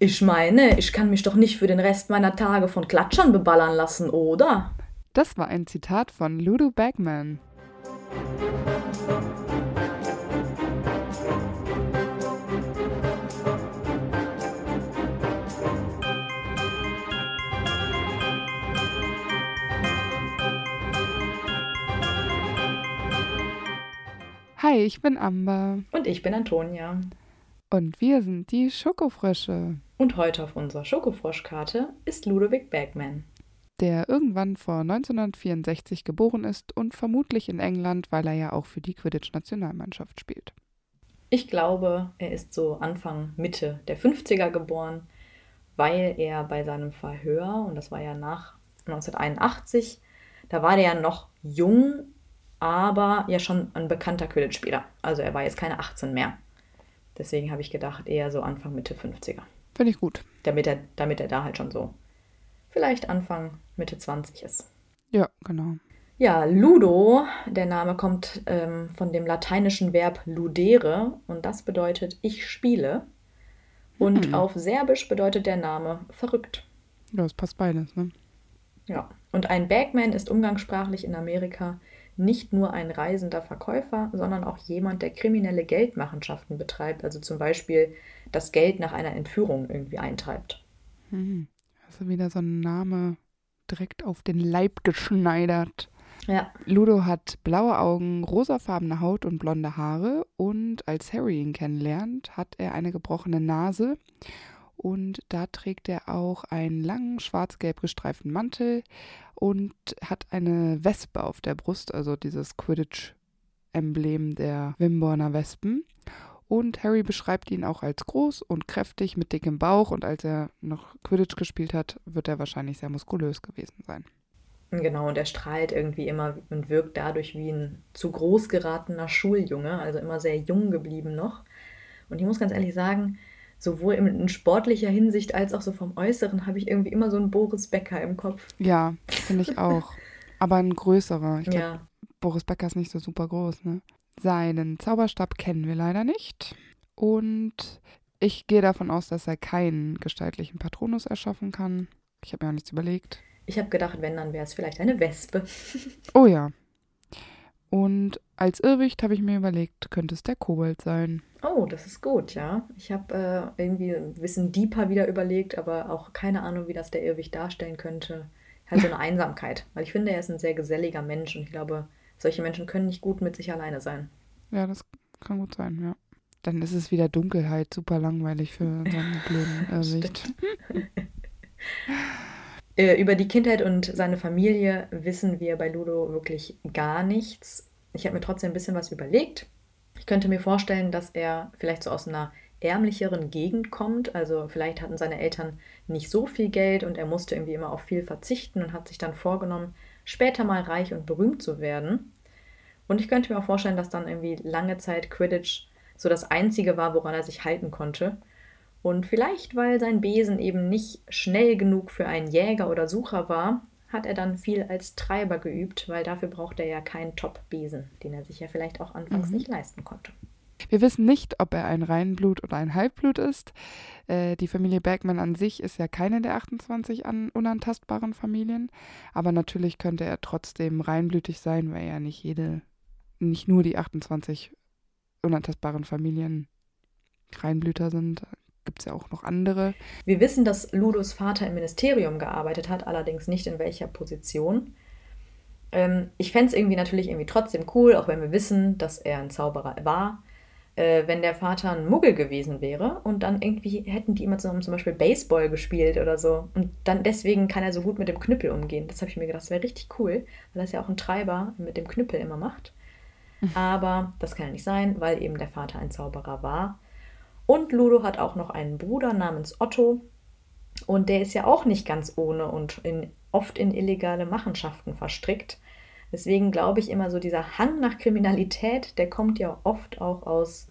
Ich meine, ich kann mich doch nicht für den Rest meiner Tage von Klatschern beballern lassen, oder? Das war ein Zitat von Ludo Bagman. Hi, ich bin Amber. Und ich bin Antonia. Und wir sind die Schokofrösche. Und heute auf unserer Schokofroschkarte ist Ludovic Bagman. Der irgendwann vor 1964 geboren ist und vermutlich in England, weil er ja auch für die Quidditch-Nationalmannschaft spielt. Ich glaube, er ist so Anfang, Mitte der 50er geboren, weil er bei seinem Verhör, und das war ja nach 1981, da war der ja noch jung, aber ja schon ein bekannter Quidditch-Spieler. Also er war jetzt keine 18 mehr. Deswegen habe ich gedacht, eher so Anfang, Mitte 50er. Finde ich gut. Damit er, damit er da halt schon so vielleicht Anfang, Mitte 20 ist. Ja, genau. Ja, Ludo, der Name kommt ähm, von dem lateinischen Verb ludere und das bedeutet ich spiele. Und Hm. auf Serbisch bedeutet der Name verrückt. Ja, das passt beides, ne? Ja. Und ein Bagman ist umgangssprachlich in Amerika nicht nur ein reisender Verkäufer, sondern auch jemand, der kriminelle Geldmachenschaften betreibt, also zum Beispiel das Geld nach einer Entführung irgendwie eintreibt. Mhm. Also wieder so ein Name direkt auf den Leib geschneidert. Ja, Ludo hat blaue Augen, rosafarbene Haut und blonde Haare und als Harry ihn kennenlernt, hat er eine gebrochene Nase und da trägt er auch einen langen schwarz-gelb gestreiften Mantel und hat eine Wespe auf der Brust, also dieses Quidditch-Emblem der Wimborner Wespen. Und Harry beschreibt ihn auch als groß und kräftig mit dickem Bauch und als er noch Quidditch gespielt hat, wird er wahrscheinlich sehr muskulös gewesen sein. genau. Und er strahlt irgendwie immer und wirkt dadurch wie ein zu groß geratener Schuljunge, also immer sehr jung geblieben noch. Und ich muss ganz ehrlich sagen, sowohl in, sportlicher Hinsicht als auch so vom Äußeren habe ich irgendwie immer so einen Boris Becker im Kopf. Ja, finde ich auch. Aber ein größerer. Ich glaube, Ja, Boris Becker ist nicht so super groß, ne? Seinen Zauberstab kennen wir leider nicht. Und ich gehe davon aus, dass er keinen gestaltlichen Patronus erschaffen kann. Ich habe mir auch nichts überlegt. ich habe gedacht, wenn, dann wäre es vielleicht eine Wespe. Oh ja. Und als Irrwicht habe ich mir überlegt, könnte es der Kobold sein. Oh, das ist gut, ja. Ich habe äh, irgendwie ein bisschen deeper wieder überlegt, aber auch keine Ahnung, wie das der Irrwicht darstellen könnte. Halt so eine Einsamkeit. Weil ich finde, er ist ein sehr geselliger Mensch und ich glaube, solche Menschen können nicht gut mit sich alleine sein. Ja, das kann gut sein, ja. Dann ist es wieder Dunkelheit, super langweilig für so einen blöden Irrwicht. Äh, über die Kindheit und seine Familie wissen wir bei Ludo wirklich gar nichts. Ich habe mir trotzdem ein bisschen was überlegt. Ich könnte mir vorstellen, dass er vielleicht so aus einer ärmlicheren Gegend kommt. Also vielleicht hatten seine Eltern nicht so viel Geld und er musste irgendwie immer auf viel verzichten und hat sich dann vorgenommen, später mal reich und berühmt zu werden. Und ich könnte mir auch vorstellen, dass dann irgendwie lange Zeit Quidditch so das Einzige war, woran er sich halten konnte. Und vielleicht, weil sein Besen eben nicht schnell genug für einen Jäger oder Sucher war, hat er dann viel als Treiber geübt, weil dafür braucht er ja keinen Top-Besen, den er sich ja vielleicht auch anfangs Mhm. nicht leisten konnte. Wir wissen nicht, ob er ein Reinblut oder ein Halbblut ist. Äh, die Familie Bergmann an sich ist ja keine der 28 an unantastbaren Familien. Aber natürlich könnte er trotzdem reinblütig sein, weil ja nicht jede, nicht nur die 28 unantastbaren Familien Reinblüter sind. Gibt es ja auch noch andere. Wir wissen, dass Ludos Vater im Ministerium gearbeitet hat, allerdings nicht in welcher Position. Ähm, ich fände es irgendwie natürlich irgendwie trotzdem cool, auch wenn wir wissen, dass er ein Zauberer war, äh, wenn der Vater ein Muggel gewesen wäre und dann irgendwie hätten die immer zusammen zum Beispiel Baseball gespielt oder so. Und dann deswegen kann er so gut mit dem Knüppel umgehen. Das habe ich mir gedacht, das wäre richtig cool, weil das ja auch ein Treiber mit dem Knüppel immer macht. Aber das kann ja nicht sein, weil eben der Vater ein Zauberer war. Und Ludo hat auch noch einen Bruder namens Otto. Und der ist ja auch nicht ganz ohne und in, oft in illegale Machenschaften verstrickt. Deswegen glaube ich immer so, dieser Hang nach Kriminalität, der kommt ja oft auch aus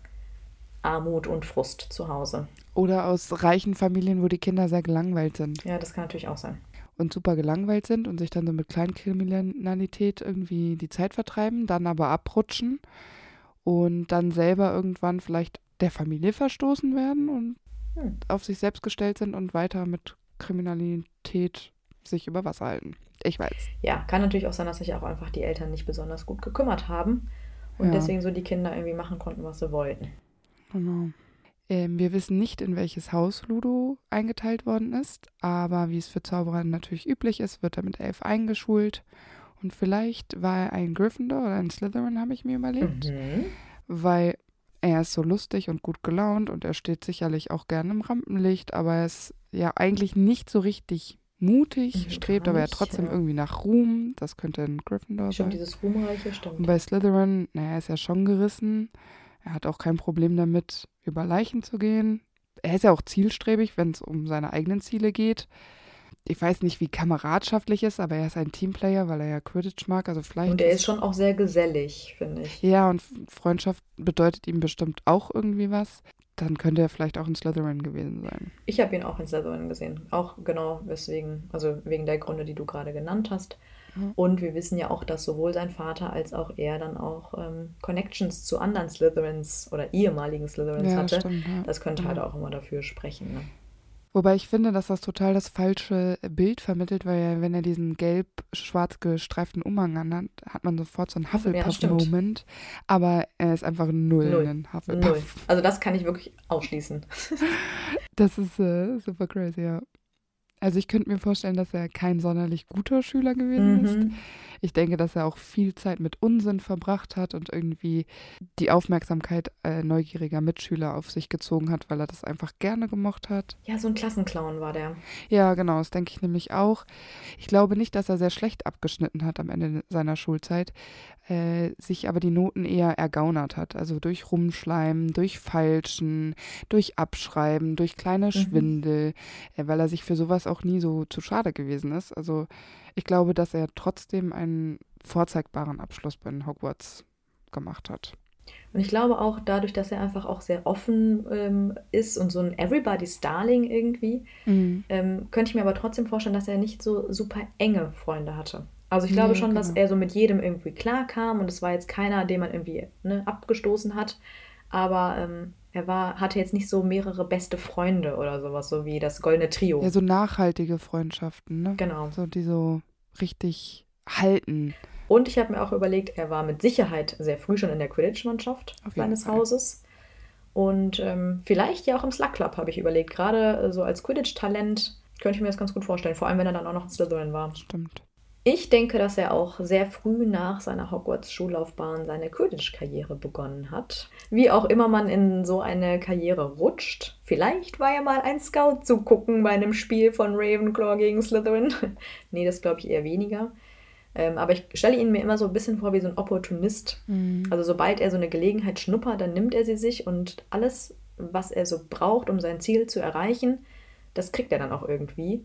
Armut und Frust zu Hause. Oder aus reichen Familien, wo die Kinder sehr gelangweilt sind. Ja, das kann natürlich auch sein. und super gelangweilt sind und sich dann so mit Kleinkriminalität irgendwie die Zeit vertreiben, dann aber abrutschen und dann selber irgendwann vielleicht der Familie verstoßen werden und hm. auf sich selbst gestellt sind und weiter mit Kriminalität sich über Wasser halten. Ich weiß. Ja, kann natürlich auch sein, dass sich auch einfach die Eltern nicht besonders gut gekümmert haben und ja. deswegen so die Kinder irgendwie machen konnten, was sie wollten. Genau. Ähm, wir wissen nicht, in welches Haus Ludo eingeteilt worden ist, aber wie es für Zauberer natürlich üblich ist, wird er mit elf eingeschult. Und vielleicht war er ein Gryffindor oder ein Slytherin, habe ich mir überlegt. Mhm. Weil er ist so lustig und gut gelaunt und er steht sicherlich auch gerne im Rampenlicht, aber er ist ja eigentlich nicht so richtig mutig, mhm, strebt aber ja trotzdem ja. irgendwie nach Ruhm. Das könnte ein Gryffindor stimmt, sein. dieses Ruhmreiche, stimmt. Und bei Slytherin, naja, ist ja schon gerissen. Er hat auch kein Problem damit, über Leichen zu gehen. Er ist ja auch zielstrebig, wenn es um seine eigenen Ziele geht. Ich weiß nicht, wie kameradschaftlich ist, aber er ist ein Teamplayer, weil er ja Quidditch mag. Also vielleicht und er ist schon auch sehr gesellig, finde ich. Ja, und Freundschaft bedeutet ihm bestimmt auch irgendwie was dann könnte er vielleicht auch in Slytherin gewesen sein. Ich habe ihn auch in Slytherin gesehen. Auch genau weswegen, also wegen der Gründe, die du gerade genannt hast. Mhm. Und wir wissen ja auch, dass sowohl sein Vater als auch er dann auch ähm, Connections zu anderen Slytherins oder ehemaligen Slytherins ja, hatte. Stimmt, ja. Das könnte halt auch immer dafür sprechen. Ne? Wobei ich finde, dass das total das falsche Bild vermittelt, weil er, wenn er diesen gelb-schwarz gestreiften Umhang anhat, hat man sofort so einen Hufflepuff-Moment. Ja, aber er ist einfach null, null. ein Hufflepuff. Null. Also das kann ich wirklich ausschließen. das ist äh, super crazy, ja. Also ich könnte mir vorstellen, dass er kein sonderlich guter Schüler gewesen mhm. ist. Ich denke, dass er auch viel Zeit mit Unsinn verbracht hat und irgendwie die Aufmerksamkeit äh, neugieriger Mitschüler auf sich gezogen hat, weil er das einfach gerne gemocht hat. Ja, so ein Klassenclown war der. Ja, genau, das denke ich nämlich auch. Ich glaube nicht, dass er sehr schlecht abgeschnitten hat am Ende seiner Schulzeit, äh, sich aber die Noten eher ergaunert hat. Also durch Rumschleimen, durch Falschen, durch Abschreiben, durch kleine mhm. Schwindel, äh, weil er sich für sowas auch nie so zu schade gewesen ist. Also ich glaube, dass er trotzdem einen vorzeigbaren Abschluss bei den Hogwarts gemacht hat. Und ich glaube auch dadurch, dass er einfach auch sehr offen ähm, ist und so ein Everybody's Darling irgendwie, mhm. ähm, könnte ich mir aber trotzdem vorstellen, dass er nicht so super enge Freunde hatte. Also ich glaube nee, schon, genau. dass er so mit jedem irgendwie klarkam und es war jetzt keiner, den man irgendwie ne, abgestoßen hat. Aber ähm, er war, hatte jetzt nicht so mehrere beste Freunde oder sowas, so wie das Goldene Trio. Ja, so nachhaltige Freundschaften, ne? Genau. So, die so richtig halten. Und ich habe mir auch überlegt, er war mit Sicherheit sehr früh schon in der Quidditch-Mannschaft seines Fall. Hauses. Und ähm, vielleicht ja auch im Slug Club, habe ich überlegt. Gerade äh, so als Quidditch-Talent könnte ich mir das ganz gut vorstellen. Vor allem, wenn er dann auch noch in Slytherin war. Stimmt. Ich denke, dass er auch sehr früh nach seiner Hogwarts-Schullaufbahn seine Quidditch-Karriere begonnen hat. Wie auch immer man in so eine Karriere rutscht. Vielleicht war er mal ein Scout zu gucken bei einem Spiel von Ravenclaw gegen Slytherin. nee, das glaube ich eher weniger. Ähm, aber ich stelle ihn mir immer so ein bisschen vor wie so ein Opportunist. Mhm. Also sobald er so eine Gelegenheit schnuppert, dann nimmt er sie sich und alles, was er so braucht, um sein Ziel zu erreichen, das kriegt er dann auch irgendwie.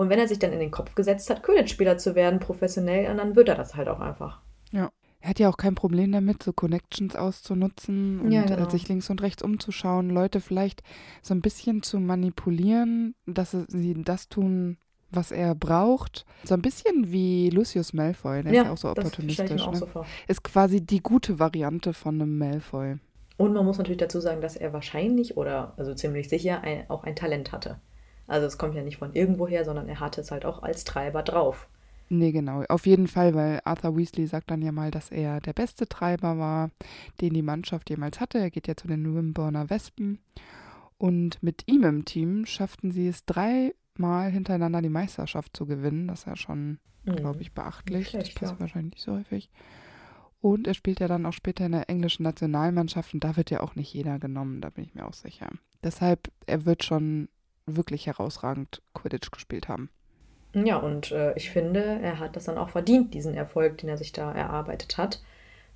Und wenn er sich dann in den Kopf gesetzt hat, Quidditch-Spieler zu werden, professionell, dann wird er das halt auch einfach. Ja. Er hat ja auch kein Problem damit, so Connections auszunutzen und ja, genau. sich links und rechts umzuschauen, Leute vielleicht so ein bisschen zu manipulieren, dass sie das tun, was er braucht. So ein bisschen wie Lucius Malfoy, der ja, ist ja auch so opportunistisch. Auch ne? so ist quasi die gute Variante von einem Malfoy. Und man muss natürlich dazu sagen, dass er wahrscheinlich oder also ziemlich sicher ein, auch ein Talent hatte. Also es kommt ja nicht von irgendwoher, sondern er hatte es halt auch als Treiber drauf. Nee, genau. Auf jeden Fall, weil Arthur Weasley sagt dann ja mal, dass er der beste Treiber war, den die Mannschaft jemals hatte. Er geht ja zu den Wimborner Wespen. Und mit ihm im Team schafften sie es dreimal hintereinander die Meisterschaft zu gewinnen. Das ist ja schon, mhm. glaube ich, beachtlich. Schlecht, das passiert ja. wahrscheinlich nicht so häufig. Und er spielt ja dann auch später in der englischen Nationalmannschaft und da wird ja auch nicht jeder genommen, da bin ich mir auch sicher. Deshalb, er wird schon wirklich herausragend Quidditch gespielt haben. Ja, und äh, ich finde, er hat das dann auch verdient, diesen Erfolg, den er sich da erarbeitet hat.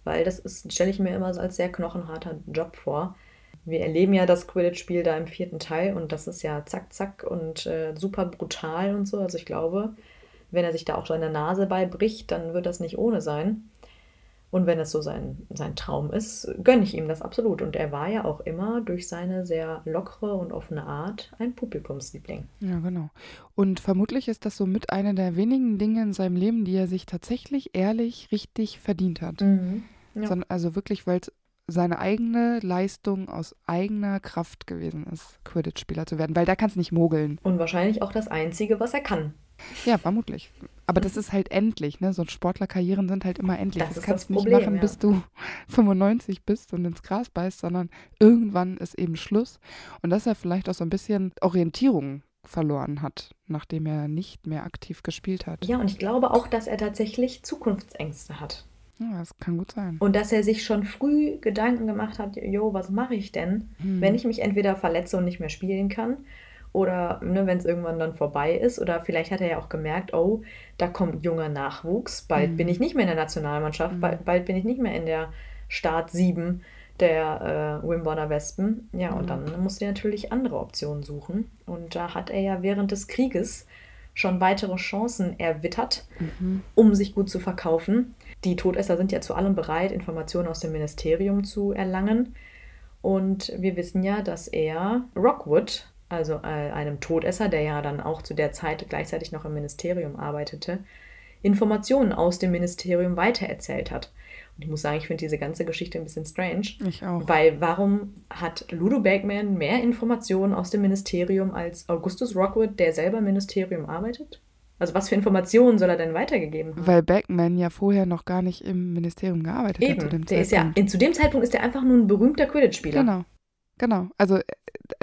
Weil das ist, stelle ich mir immer so als sehr knochenharter Job vor. Wir erleben ja das Quidditch-Spiel da im vierten Teil und das ist ja zack, zack und äh, super brutal und so. Also ich glaube, wenn er sich da auch seine Nase beibricht, dann wird das nicht ohne sein. Und wenn es so sein, sein Traum ist, gönne ich ihm das absolut. Und er war ja auch immer durch seine sehr lockere und offene Art ein Publikumsliebling. Ja, genau. Und vermutlich ist das so mit einer der wenigen Dinge in seinem Leben, die er sich tatsächlich ehrlich richtig verdient hat. Mhm. Ja. also wirklich, weil es seine eigene Leistung aus eigener Kraft gewesen ist, Quidditch-Spieler zu werden, weil da kannst du nicht mogeln. Und wahrscheinlich auch das Einzige, was er kann. Ja, vermutlich. Aber das ist halt endlich, ne? So Sportlerkarrieren sind halt immer endlich. Das Das, kannst du nicht Problem, machen, ja. bis du 95 bist und ins Gras beißt, sondern irgendwann ist eben Schluss. Und dass er vielleicht auch so ein bisschen Orientierung verloren hat, nachdem er nicht mehr aktiv gespielt hat. Ja, und ich glaube auch, dass er tatsächlich Zukunftsängste hat. Ja, das kann gut sein. Und dass er sich schon früh Gedanken gemacht hat, jo, was mache ich denn, Hm. wenn ich mich entweder verletze und nicht mehr spielen kann oder ne, wenn es irgendwann dann vorbei ist oder vielleicht hat er ja auch gemerkt, oh, da kommt junger Nachwuchs, bald Mhm. bin ich nicht mehr in der Nationalmannschaft, Mhm. bald, bald bin ich nicht mehr in der Start 7 der äh, Wimbledon Wespen. Ja, und Mhm. dann musste er natürlich andere Optionen suchen. Und da hat er ja während des Krieges schon weitere Chancen erwittert, Mhm. um sich gut zu verkaufen. Die Todesser sind ja zu allem bereit, Informationen aus dem Ministerium zu erlangen. Und wir wissen ja, dass er Rockwood, also äh, einem Todesser, der ja dann auch zu der Zeit gleichzeitig noch im Ministerium arbeitete, Informationen aus dem Ministerium weitererzählt hat. Und ich muss sagen, ich finde diese ganze Geschichte ein bisschen strange. Ich auch. Weil warum hat Ludo Bagman mehr Informationen aus dem Ministerium als Augustus Rockwood, der selber im Ministerium arbeitet? Also was für Informationen soll er denn weitergegeben haben? Weil Backman ja vorher noch gar nicht im Ministerium gearbeitet hat zu dem Eben, der ist ja, Zeitpunkt. zu dem Zeitpunkt ist er einfach nur ein berühmter Quidditch-Spieler. Genau. Genau. Also äh,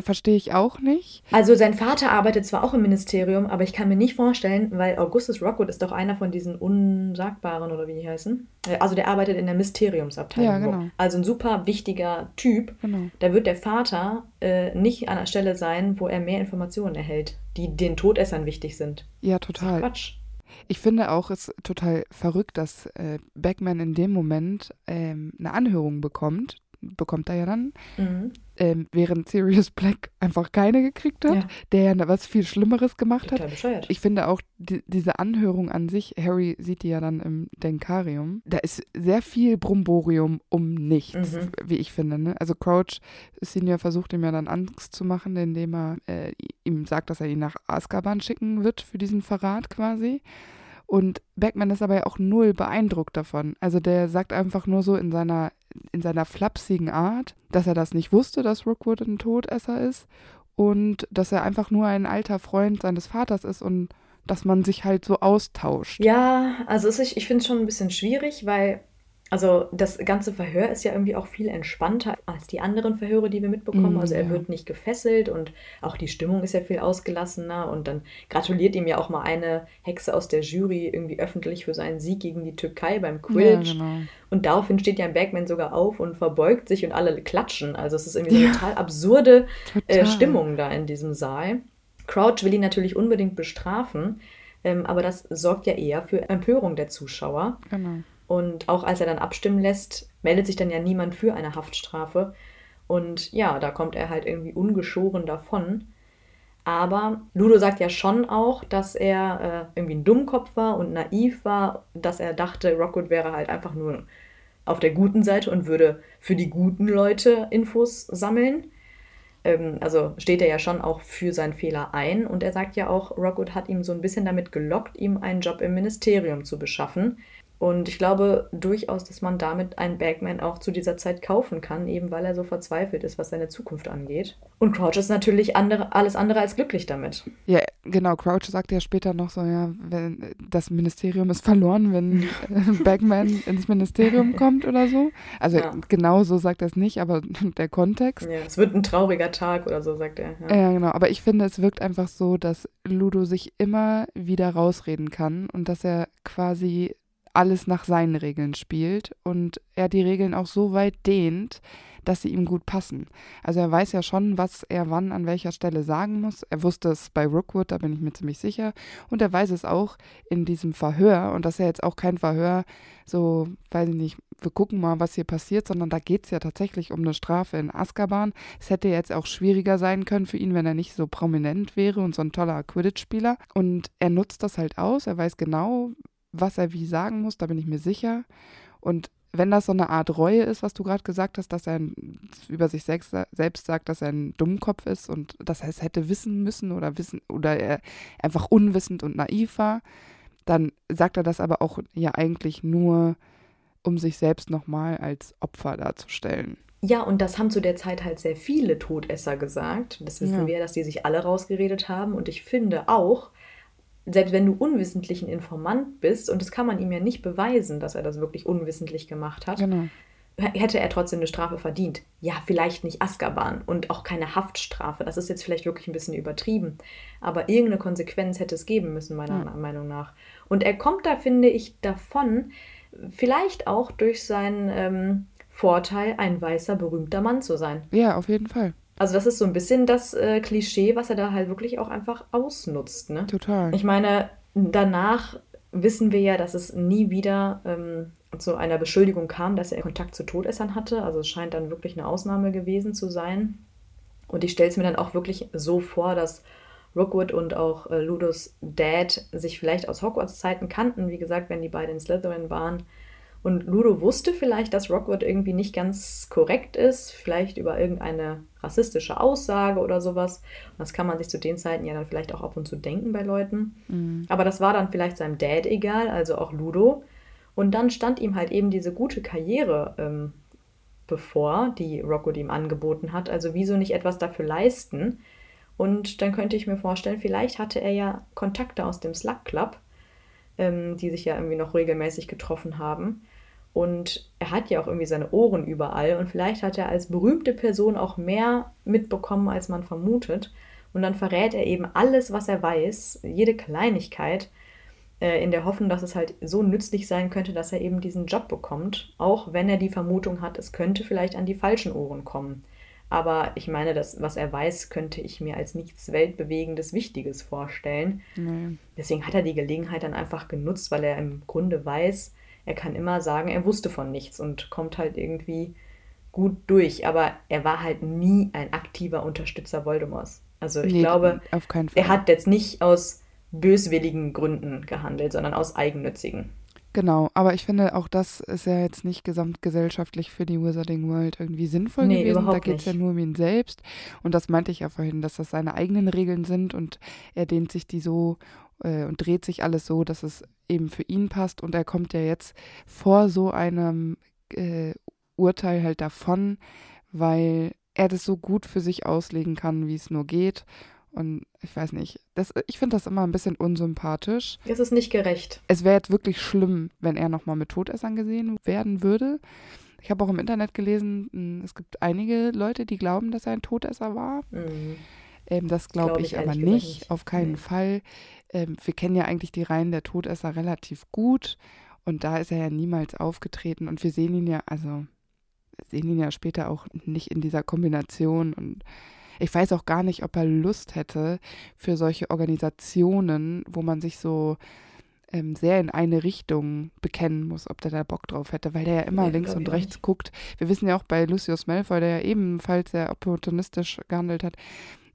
verstehe ich auch nicht. Also sein Vater arbeitet zwar auch im Ministerium, aber ich kann mir nicht vorstellen, weil Augustus Rockwood ist doch einer von diesen Unsagbaren oder wie die heißen. Äh, Also der arbeitet in der Mysteriumsabteilung. Ja, genau. Also ein super wichtiger Typ. Genau. Da wird der Vater äh, nicht an der Stelle sein, wo er mehr Informationen erhält, die den Todessern wichtig sind. Ja, Das ist total. Quatsch. Ich finde auch es total verrückt, dass äh, Backman in dem Moment ähm, eine Anhörung bekommt. Bekommt er ja dann, Mhm. ähm, während Sirius Black einfach keine gekriegt hat, Ja. der ja was viel Schlimmeres gemacht hat. Total bescheuert. Ich finde auch die, diese Anhörung an sich, Harry sieht die ja dann im Denkarium, da ist sehr viel Brumborium um nichts, Mhm. wie ich finde. Ne? Also Crouch Senior versucht ihm ja dann Angst zu machen, indem er äh, ihm sagt, dass er ihn nach Azkaban schicken wird für diesen Verrat quasi. Und Beckman ist aber ja auch null beeindruckt davon. Also der sagt einfach nur so in seiner, in seiner flapsigen Art, dass er das nicht wusste, dass Rookwood ein Todesser ist und dass er einfach nur ein alter Freund seines Vaters ist und dass man sich halt so austauscht. Ja, also ist, ich finde es schon ein bisschen schwierig, weil also das ganze Verhör ist ja irgendwie auch viel entspannter als die anderen Verhöre, die wir mitbekommen. Mm, Also er ja. wird nicht gefesselt und auch die Stimmung ist ja viel ausgelassener und dann gratuliert ihm ja auch mal eine Hexe aus der Jury irgendwie öffentlich für seinen Sieg gegen die Türkei beim Ja, Quidditch. genau. Und daraufhin steht ja ein Bergman sogar auf und verbeugt sich und alle klatschen. Also es ist irgendwie so eine total absurde äh, Total. Stimmung da in diesem Saal. Crouch will ihn natürlich unbedingt bestrafen, ähm, aber das sorgt ja eher für Empörung der Zuschauer. Genau. Und auch als er dann abstimmen lässt, meldet sich dann ja niemand für eine Haftstrafe. Und ja, da kommt er halt irgendwie ungeschoren davon. Aber Ludo sagt ja schon auch, dass er äh, irgendwie ein Dummkopf war und naiv war, dass er dachte, Rockwood wäre halt einfach nur auf der guten Seite und würde für die guten Leute Infos sammeln. Ähm, also steht er ja schon auch für seinen Fehler ein. Und er sagt ja auch, Rockwood hat ihm so ein bisschen damit gelockt, ihm einen Job im Ministerium zu beschaffen. Und ich glaube durchaus, dass man damit einen Bagman auch zu dieser Zeit kaufen kann, eben weil er so verzweifelt ist, was seine Zukunft angeht. Und Crouch ist natürlich andere, alles andere als glücklich damit. Ja, genau. Crouch sagt ja später noch so, ja, wenn das Ministerium ist verloren, wenn Bagman ins Ministerium kommt oder so. Also Ja. genau so sagt er es nicht, aber der Kontext. Ja, es wird ein trauriger Tag oder so, sagt er. Ja. Ja, genau. Aber ich finde, es wirkt einfach so, dass Ludo sich immer wieder rausreden kann und dass er quasi alles nach seinen Regeln spielt und er die Regeln auch so weit dehnt, dass sie ihm gut passen. Also er weiß ja schon, was er wann an welcher Stelle sagen muss. Er wusste es bei Rookwood, da bin ich mir ziemlich sicher. Und er weiß es auch in diesem Verhör. Und das ist ja jetzt auch kein Verhör, so, weiß ich nicht, wir gucken mal, was hier passiert, sondern da geht es ja tatsächlich um eine Strafe in Azkaban. Es hätte jetzt auch schwieriger sein können für ihn, wenn er nicht so prominent wäre und so ein toller Quidditch-Spieler. Und er nutzt das halt aus. Er weiß genau, was er wie sagen muss, da bin ich mir sicher. Und wenn das so eine Art Reue ist, was du gerade gesagt hast, dass er über sich selbst, selbst sagt, dass er ein Dummkopf ist und dass er es hätte wissen müssen oder wissen oder er einfach unwissend und naiv war, dann sagt er das aber auch ja eigentlich nur um sich selbst nochmal als Opfer darzustellen. Ja, und das haben zu der Zeit halt sehr viele Todesser gesagt. Das wissen Ja. wir, dass die sich alle rausgeredet haben. Und ich finde auch, selbst wenn du unwissentlich ein Informant bist, und das kann man ihm ja nicht beweisen, dass er das wirklich unwissentlich gemacht hat, Genau. hätte er trotzdem eine Strafe verdient. Ja, vielleicht nicht Azkaban und auch keine Haftstrafe. Das ist jetzt vielleicht wirklich ein bisschen übertrieben. Aber irgendeine Konsequenz hätte es geben müssen, meiner Ja. Meinung nach. Und er kommt da, finde ich, davon, vielleicht auch durch seinen ähm, Vorteil, ein weißer, berühmter Mann zu sein. Ja, auf jeden Fall. Also das ist so ein bisschen das äh, Klischee, was er da halt wirklich auch einfach ausnutzt. Ne? Total. Ich meine, danach wissen wir ja, dass es nie wieder ähm, zu einer Beschuldigung kam, dass er Kontakt zu Todessern hatte. Also es scheint dann wirklich eine Ausnahme gewesen zu sein. Und ich stelle es mir dann auch wirklich so vor, dass Rookwood und auch äh, Ludos Dad sich vielleicht aus Hogwarts-Zeiten kannten. Wie gesagt, wenn die beiden in Slytherin waren. Und Ludo wusste vielleicht, dass Rockwood irgendwie nicht ganz korrekt ist, vielleicht über irgendeine rassistische Aussage oder sowas. Und das kann man sich zu den Zeiten ja dann vielleicht auch ab und zu denken bei Leuten. Mhm. Aber das war dann vielleicht seinem Dad egal, also auch Ludo. Und dann stand ihm halt eben diese gute Karriere ähm, bevor, die Rockwood ihm angeboten hat. Also wieso nicht etwas dafür leisten? Und dann könnte ich mir vorstellen, vielleicht hatte er ja Kontakte aus dem Slug Club, ähm, die sich ja irgendwie noch regelmäßig getroffen haben. Und er hat ja auch irgendwie seine Ohren überall. Und vielleicht hat er als berühmte Person auch mehr mitbekommen, als man vermutet. Und dann verrät er eben alles, was er weiß, jede Kleinigkeit, äh, in der Hoffnung, dass es halt so nützlich sein könnte, dass er eben diesen Job bekommt. Auch wenn er die Vermutung hat, es könnte vielleicht an die falschen Ohren kommen. Aber ich meine, das, was er weiß, könnte ich mir als nichts Weltbewegendes Wichtiges vorstellen. Nee. Deswegen hat er die Gelegenheit dann einfach genutzt, weil er im Grunde weiß, er kann immer sagen, er wusste von nichts und kommt halt irgendwie gut durch. Aber er war halt nie ein aktiver Unterstützer Voldemorts. Also ich Nee, glaube, er hat jetzt nicht aus böswilligen Gründen gehandelt, sondern aus eigennützigen. Genau, aber ich finde, auch das ist ja jetzt nicht gesamtgesellschaftlich für die Wizarding World irgendwie sinnvoll Nee, gewesen. Da geht es ja nur um ihn selbst. Und das meinte ich ja vorhin, dass das seine eigenen Regeln sind und er dehnt sich die so äh, und dreht sich alles so, dass es eben für ihn passt. Und er kommt ja jetzt vor so einem äh, Urteil halt davon, weil er das so gut für sich auslegen kann, wie es nur geht. Und ich weiß nicht, das, ich finde das immer ein bisschen unsympathisch. Das ist nicht gerecht. Es wäre jetzt wirklich schlimm, wenn er nochmal mit Todessern gesehen werden würde. Ich habe auch im Internet gelesen, mh, es gibt einige Leute, die glauben, dass er ein Todesser war. Mhm. Ähm, das glaube Glaub ich, ich aber nicht, nicht. auf keinen Nee. Fall. Ähm, wir kennen ja eigentlich die Reihen der Todesser relativ gut und da ist er ja niemals aufgetreten und wir sehen ihn ja, also sehen ihn ja später auch nicht in dieser Kombination und ich weiß auch gar nicht, ob er Lust hätte für solche Organisationen, wo man sich so ähm, sehr in eine Richtung bekennen muss, ob der da Bock drauf hätte, weil der ja immer Nee, links und rechts nicht. guckt. Wir wissen ja auch bei Lucius Malfoy, der ja ebenfalls sehr opportunistisch gehandelt hat,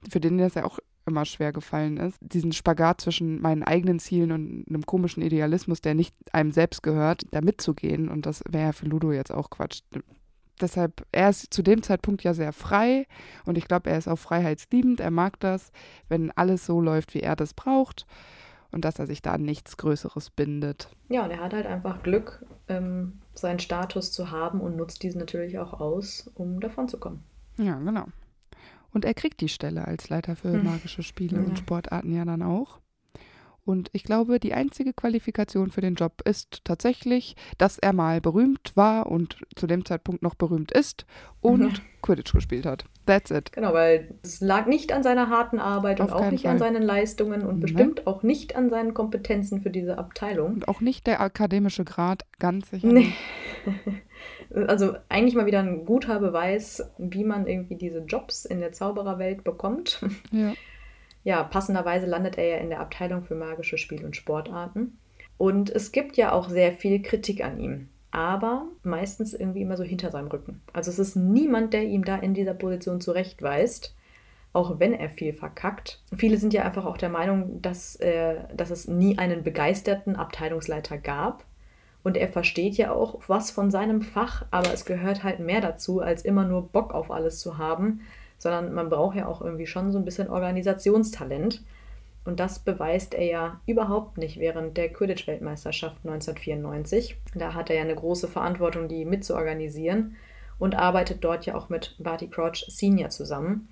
für den das ja auch immer schwer gefallen ist, diesen Spagat zwischen meinen eigenen Zielen und einem komischen Idealismus, der nicht einem selbst gehört, da mitzugehen. Und das wäre ja für Ludo jetzt auch Quatsch. Deshalb, er ist zu dem Zeitpunkt ja sehr frei und ich glaube, er ist auch freiheitsliebend. Er mag das, wenn alles so läuft, wie er das braucht und dass er sich da an nichts Größeres bindet. Ja, und er hat halt einfach Glück, ähm, seinen Status zu haben und nutzt diesen natürlich auch aus, um davon zu kommen. Ja, genau. Und er kriegt die Stelle als Leiter für Hm. magische Spiele Ja. und Sportarten ja dann auch. Und ich glaube, die einzige Qualifikation für den Job ist tatsächlich, dass er mal berühmt war und zu dem Zeitpunkt noch berühmt ist und Ja. Quidditch gespielt hat. That's it. Genau, weil es lag nicht an seiner harten Arbeit und Auf auch keinen nicht an Fall. seinen Leistungen und Nee. bestimmt auch nicht an seinen Kompetenzen für diese Abteilung. Und auch nicht der akademische Grad, ganz sicher. Nee. Also eigentlich mal wieder ein guter Beweis, wie man irgendwie diese Jobs in der Zaubererwelt bekommt. Ja. Ja, passenderweise landet er ja in der Abteilung für magische Spiel- und Sportarten. Und es gibt ja auch sehr viel Kritik an ihm. Aber meistens irgendwie immer so hinter seinem Rücken. Also es ist niemand, der ihm da in dieser Position zurechtweist, auch wenn er viel verkackt. Viele sind ja einfach auch der Meinung, dass, äh, dass es nie einen begeisterten Abteilungsleiter gab. Und er versteht ja auch was von seinem Fach, aber es gehört halt mehr dazu, als immer nur Bock auf alles zu haben, sondern man braucht ja auch irgendwie schon so ein bisschen Organisationstalent. Und das beweist er ja überhaupt nicht während der Quidditch-Weltmeisterschaft 1994. Da hat er ja eine große Verantwortung, die mitzuorganisieren und arbeitet dort ja auch mit Barty Crouch Senior zusammen,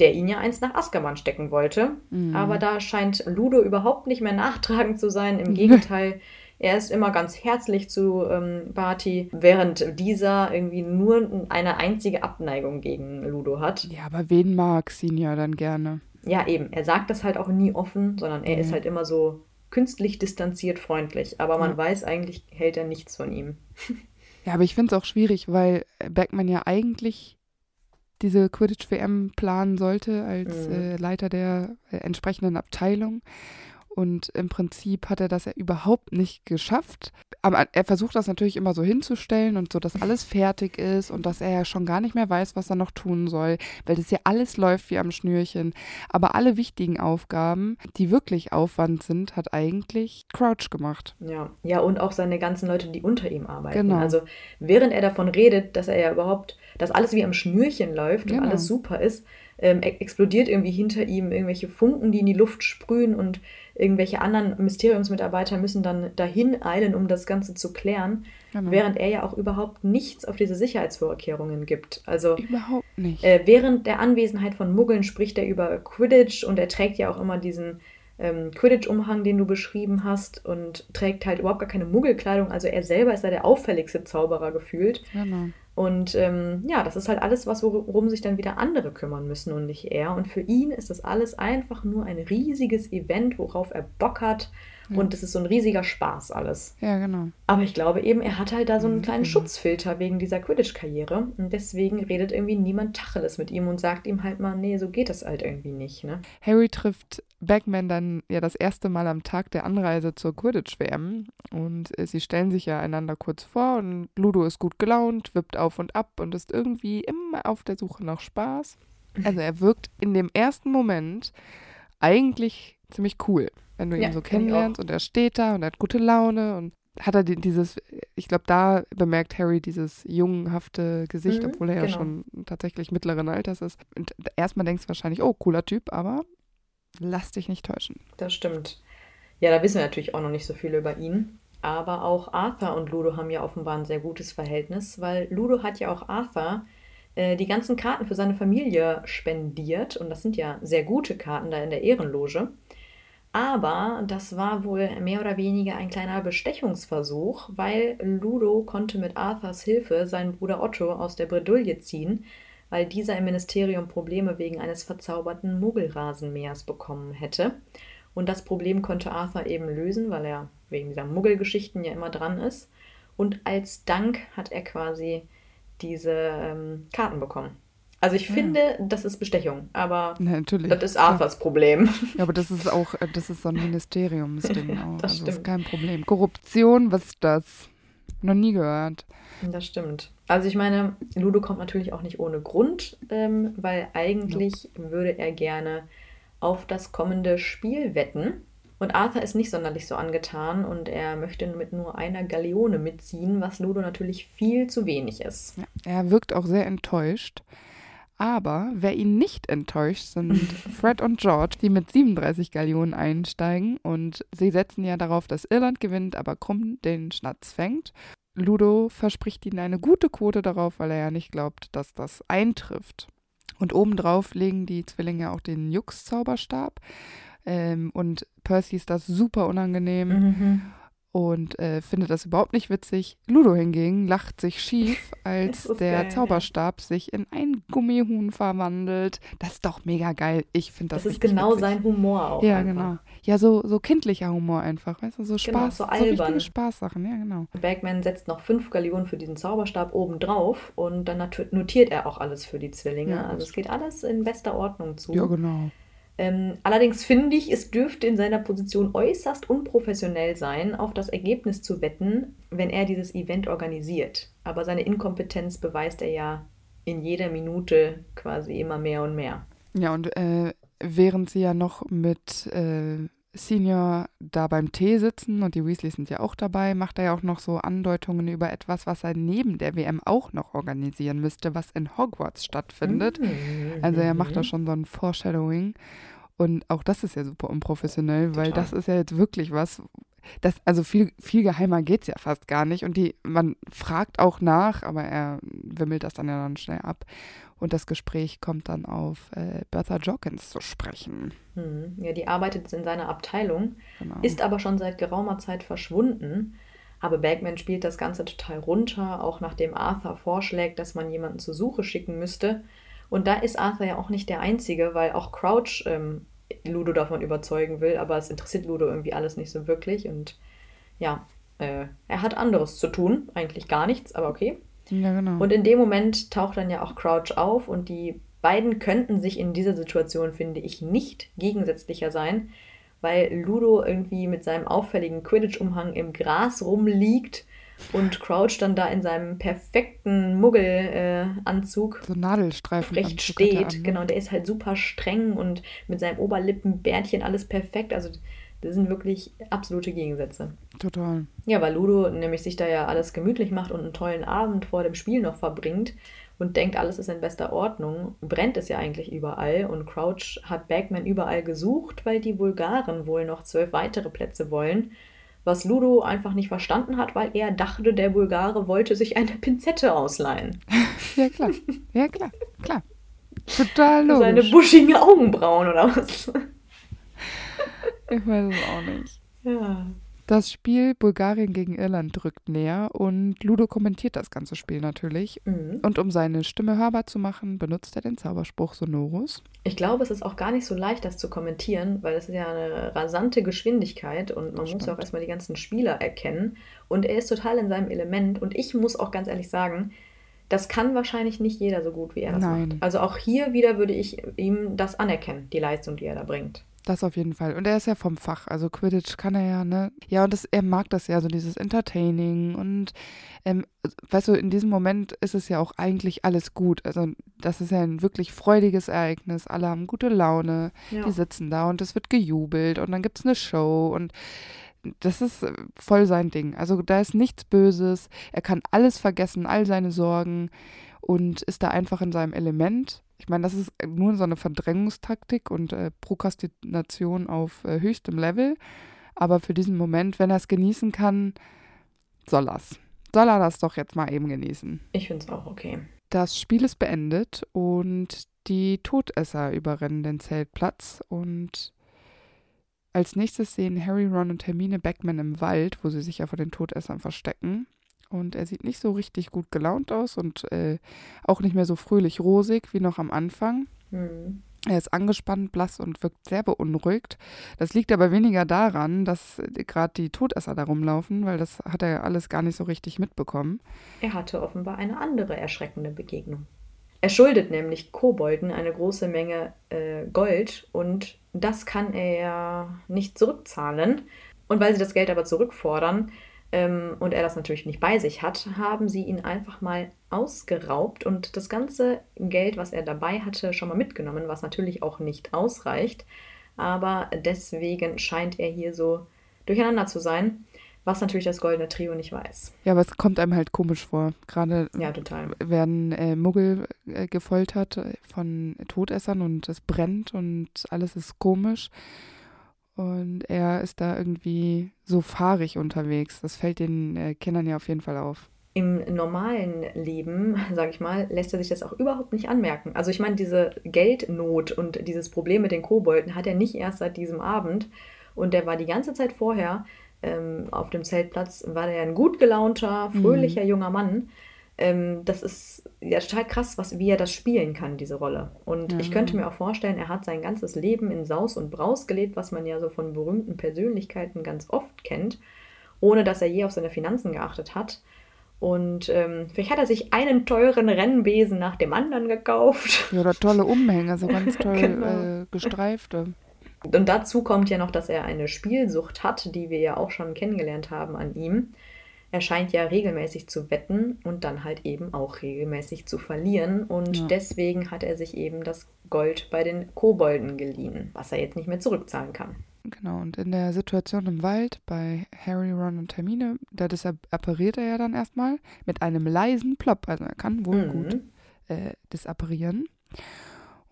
der ihn ja einst nach Azkaban stecken wollte. Mhm. Aber da scheint Ludo überhaupt nicht mehr nachtragend zu sein. Im Gegenteil, er ist immer ganz herzlich zu ähm, Barty, während dieser irgendwie nur eine einzige Abneigung gegen Ludo hat. Ja, aber wen mag Senior dann gerne? ja, eben, er sagt das halt auch nie offen, sondern er mhm. ist halt immer so künstlich distanziert freundlich. Aber man ja. weiß eigentlich, hält er nichts von ihm. Ja, aber ich finde es auch schwierig, weil Beckman ja eigentlich diese Quidditch-WM planen sollte als mhm. äh, Leiter der äh, entsprechenden Abteilung. Und im Prinzip hat er das ja überhaupt nicht geschafft. Aber er versucht das natürlich immer so hinzustellen und so, dass alles fertig ist und dass er ja schon gar nicht mehr weiß, was er noch tun soll, weil das ja alles läuft wie am Schnürchen. Aber alle wichtigen Aufgaben, die wirklich Aufwand sind, hat eigentlich Crouch gemacht. Ja, ja, und auch seine ganzen Leute, die unter ihm arbeiten. Genau. Also während er davon redet, dass er ja überhaupt, dass alles wie am Schnürchen läuft genau. und alles super ist, ähm, explodiert irgendwie hinter ihm irgendwelche Funken, die in die Luft sprühen und irgendwelche anderen Mysteriumsmitarbeiter müssen dann dahin eilen, um das Ganze zu klären, genau. während er ja auch überhaupt nichts auf diese Sicherheitsvorkehrungen gibt. Also überhaupt nicht. Äh, während der Anwesenheit von Muggeln spricht er über Quidditch und er trägt ja auch immer diesen ähm, Quidditch-Umhang, den du beschrieben hast, und trägt halt überhaupt gar keine Muggelkleidung. Also er selber ist ja der auffälligste Zauberer gefühlt. Genau. Und ähm, ja, das ist halt alles, was worum sich dann wieder andere kümmern müssen und nicht er. Und für ihn ist das alles einfach nur ein riesiges Event, worauf er Bock hat. Ja. Und es ist so ein riesiger Spaß alles. Ja, genau. Aber ich glaube eben, er hat halt da so einen kleinen mhm. Schutzfilter wegen dieser Quidditch-Karriere. Und deswegen redet irgendwie niemand Tacheles mit ihm und sagt ihm halt mal, nee, so geht das halt irgendwie nicht. Ne? Harry trifft Bagman dann ja das erste Mal am Tag der Anreise zur Quidditch-WM. Und äh, sie stellen sich ja einander kurz vor und Ludo ist gut gelaunt, wippt auf und ab und ist irgendwie immer auf der Suche nach Spaß. Also er wirkt in dem ersten Moment eigentlich ziemlich cool wenn du ja, ihn so kennenlernst und er steht da und er hat gute Laune und hat er dieses, ich glaube, da bemerkt Harry dieses jungenhafte Gesicht, mhm, obwohl er genau. ja schon tatsächlich mittleren Alters ist. Und erstmal denkst du wahrscheinlich, oh, cooler Typ, aber lass dich nicht täuschen. Das stimmt. Ja, da wissen wir natürlich auch noch nicht so viel über ihn. Aber auch Arthur und Ludo haben ja offenbar ein sehr gutes Verhältnis, weil Ludo hat ja auch Arthur äh, die ganzen Karten für seine Familie spendiert. Und das sind ja sehr gute Karten da in der Ehrenloge. Aber das war wohl mehr oder weniger ein kleiner Bestechungsversuch, weil Ludo konnte mit Arthurs Hilfe seinen Bruder Otto aus der Bredouille ziehen, weil dieser im Ministerium Probleme wegen eines verzauberten Muggelrasenmähers bekommen hätte. Und das Problem konnte Arthur eben lösen, weil er wegen dieser Muggelgeschichten ja immer dran ist. Und als Dank hat er quasi diese ähm, Karten bekommen. Also ich ja. finde, das ist Bestechung, aber ja, natürlich, das ist Arthurs Problem. Ja, aber das ist auch, äh, das ist so ein Ministeriumsding auch. das also stimmt. ist kein Problem. Korruption, was ist das? Noch nie gehört. Das stimmt. Also ich meine, Ludo kommt natürlich auch nicht ohne Grund, ähm, weil eigentlich ja. würde er gerne auf das kommende Spiel wetten. Und Arthur ist nicht sonderlich so angetan und er möchte mit nur einer Galeone mitziehen, was Ludo natürlich viel zu wenig ist. Ja, er wirkt auch sehr enttäuscht. Aber wer ihn nicht enttäuscht, sind Fred und George, die mit 37 Gallionen einsteigen und sie setzen ja darauf, dass Irland gewinnt, aber Krumm den Schnatz fängt. Ludo verspricht ihnen eine gute Quote darauf, weil er ja nicht glaubt, dass das eintrifft. Und obendrauf legen die Zwillinge auch den Jux-Zauberstab. Ähm, und Percy ist das super unangenehm. Mhm und äh, findet das überhaupt nicht witzig. Ludo hingegen lacht sich schief, als der geil. Zauberstab sich in ein Gummihuhn verwandelt. Das ist doch mega geil. Ich finde das Das ist genau witzig. sein Humor auch. Ja, einfach. genau. Ja, so, so kindlicher Humor einfach. Weißt du, so genau, Spaß. Genau, so albern. So Spaßsachen, ja, genau. Bagman setzt noch fünf Gallionen für diesen Zauberstab oben drauf und dann notiert er auch alles für die Zwillinge. Ja, also es geht alles in bester Ordnung zu. Ja, genau. Ähm, allerdings finde ich, es dürfte in seiner Position äußerst unprofessionell sein, auf das Ergebnis zu wetten, wenn er dieses Event organisiert. Aber seine Inkompetenz beweist er ja in jeder Minute quasi immer mehr und mehr. Ja, und äh, während sie ja noch mit äh, Senior da beim Tee sitzen und die Weasleys sind ja auch dabei, macht er ja auch noch so Andeutungen über etwas, was er neben der WM auch noch organisieren müsste, was in Hogwarts stattfindet. Mhm. Also er macht da schon so ein Foreshadowing. Und auch das ist ja super unprofessionell, Total. weil das ist ja jetzt wirklich was, das, also viel, viel geheimer geht es ja fast gar nicht. Und die, man fragt auch nach, aber er wimmelt das dann ja dann schnell ab. Und das Gespräch kommt dann auf äh, Bertha Jorkins zu sprechen. Hm. Ja, die arbeitet in seiner Abteilung, genau. ist aber schon seit geraumer Zeit verschwunden. Aber Bagman spielt das Ganze total runter, auch nachdem Arthur vorschlägt, dass man jemanden zur Suche schicken müsste. Und da ist Arthur ja auch nicht der Einzige, weil auch Crouch ähm, Ludo davon überzeugen will, aber es interessiert Ludo irgendwie alles nicht so wirklich. Und ja, äh, er hat anderes zu tun, eigentlich gar nichts, aber okay. Ja, genau. Und in dem Moment taucht dann ja auch Crouch auf und die beiden könnten sich in dieser Situation, finde ich, nicht gegensätzlicher sein, weil Ludo irgendwie mit seinem auffälligen Quidditch-Umhang im Gras rumliegt und Crouch dann da in seinem perfekten Muggelanzug äh, so Nadelstreifen recht steht. An, ne? Genau, der ist halt super streng und mit seinem Oberlippenbärtchen alles perfekt. Also das sind wirklich absolute Gegensätze. Total. Ja, weil Ludo nämlich sich da ja alles gemütlich macht und einen tollen Abend vor dem Spiel noch verbringt und denkt, alles ist in bester Ordnung, brennt es ja eigentlich überall und Crouch hat Bagman überall gesucht, weil die Bulgaren wohl noch zwölf weitere Plätze wollen was Ludo einfach nicht verstanden hat, weil er dachte, der Bulgare wollte sich eine Pinzette ausleihen. ja, klar. Ja, klar. Klar. Total logisch. Seine buschigen Augenbrauen oder was? Ich weiß es auch nicht. Ja. Das Spiel Bulgarien gegen Irland drückt näher und Ludo kommentiert das ganze Spiel natürlich. Mhm. Und um seine Stimme hörbar zu machen, benutzt er den Zauberspruch Sonorus. Ich glaube, es ist auch gar nicht so leicht, das zu kommentieren, weil es ist ja eine rasante Geschwindigkeit und man muss ja auch erstmal die ganzen Spieler erkennen. Und er ist total in seinem Element. Und ich muss auch ganz ehrlich sagen, das kann wahrscheinlich nicht jeder so gut, wie er das Nein. macht. Also auch hier wieder würde ich ihm das anerkennen, die Leistung, die er da bringt. Das auf jeden Fall. Und er ist ja vom Fach. Also Quidditch kann er ja, ne? Ja, und das, er mag das ja, so dieses Entertaining. Und ähm, weißt du, in diesem Moment ist es ja auch eigentlich alles gut. Also das ist ja ein wirklich freudiges Ereignis. Alle haben gute Laune. Ja. Die sitzen da und es wird gejubelt und dann gibt es eine Show und das ist äh, voll sein Ding. Also da ist nichts Böses. Er kann alles vergessen, all seine Sorgen und ist da einfach in seinem Element ich meine, das ist nur so eine Verdrängungstaktik und äh, Prokrastination auf äh, höchstem Level. Aber für diesen Moment, wenn er es genießen kann, soll er's. Soll er das doch jetzt mal eben genießen. Ich finde es auch okay. Das Spiel ist beendet und die Todesser überrennen den Zeltplatz und als nächstes sehen Harry, Ron und Hermine Beckman im Wald, wo sie sich ja vor den Todessern verstecken. Und er sieht nicht so richtig gut gelaunt aus und äh, auch nicht mehr so fröhlich rosig wie noch am Anfang. Mhm. Er ist angespannt, blass und wirkt sehr beunruhigt. Das liegt aber weniger daran, dass gerade die Todesser da rumlaufen, weil das hat er alles gar nicht so richtig mitbekommen. Er hatte offenbar eine andere erschreckende Begegnung. Er schuldet nämlich Kobolden eine große Menge äh, Gold und das kann er nicht zurückzahlen. Und weil sie das Geld aber zurückfordern, ähm, und er das natürlich nicht bei sich hat, haben sie ihn einfach mal ausgeraubt und das ganze Geld, was er dabei hatte, schon mal mitgenommen, was natürlich auch nicht ausreicht. Aber deswegen scheint er hier so durcheinander zu sein, was natürlich das Goldene Trio nicht weiß. Ja, aber es kommt einem halt komisch vor. Gerade ja, werden äh, Muggel äh, gefoltert von Todessern und es brennt und alles ist komisch. Und er ist da irgendwie so fahrig unterwegs. Das fällt den äh, Kindern ja auf jeden Fall auf. Im normalen Leben, sage ich mal, lässt er sich das auch überhaupt nicht anmerken. Also ich meine, diese Geldnot und dieses Problem mit den Kobolden hat er nicht erst seit diesem Abend. Und der war die ganze Zeit vorher ähm, auf dem Zeltplatz, war der ein gut gelaunter, fröhlicher mhm. junger Mann ähm, das ist ja total krass, was, wie er das spielen kann, diese Rolle. Und ja. ich könnte mir auch vorstellen, er hat sein ganzes Leben in Saus und Braus gelebt, was man ja so von berühmten Persönlichkeiten ganz oft kennt, ohne dass er je auf seine Finanzen geachtet hat. Und ähm, vielleicht hat er sich einen teuren Rennbesen nach dem anderen gekauft. Ja, oder tolle Umhänge, so ganz toll genau. äh, gestreifte. Und dazu kommt ja noch, dass er eine Spielsucht hat, die wir ja auch schon kennengelernt haben an ihm. Er scheint ja regelmäßig zu wetten und dann halt eben auch regelmäßig zu verlieren. Und ja. deswegen hat er sich eben das Gold bei den Kobolden geliehen, was er jetzt nicht mehr zurückzahlen kann. Genau, und in der Situation im Wald bei Harry, Ron und Hermine, da disappariert er ja dann erstmal mit einem leisen Plop. Also er kann wohl mhm. gut äh, disapparieren.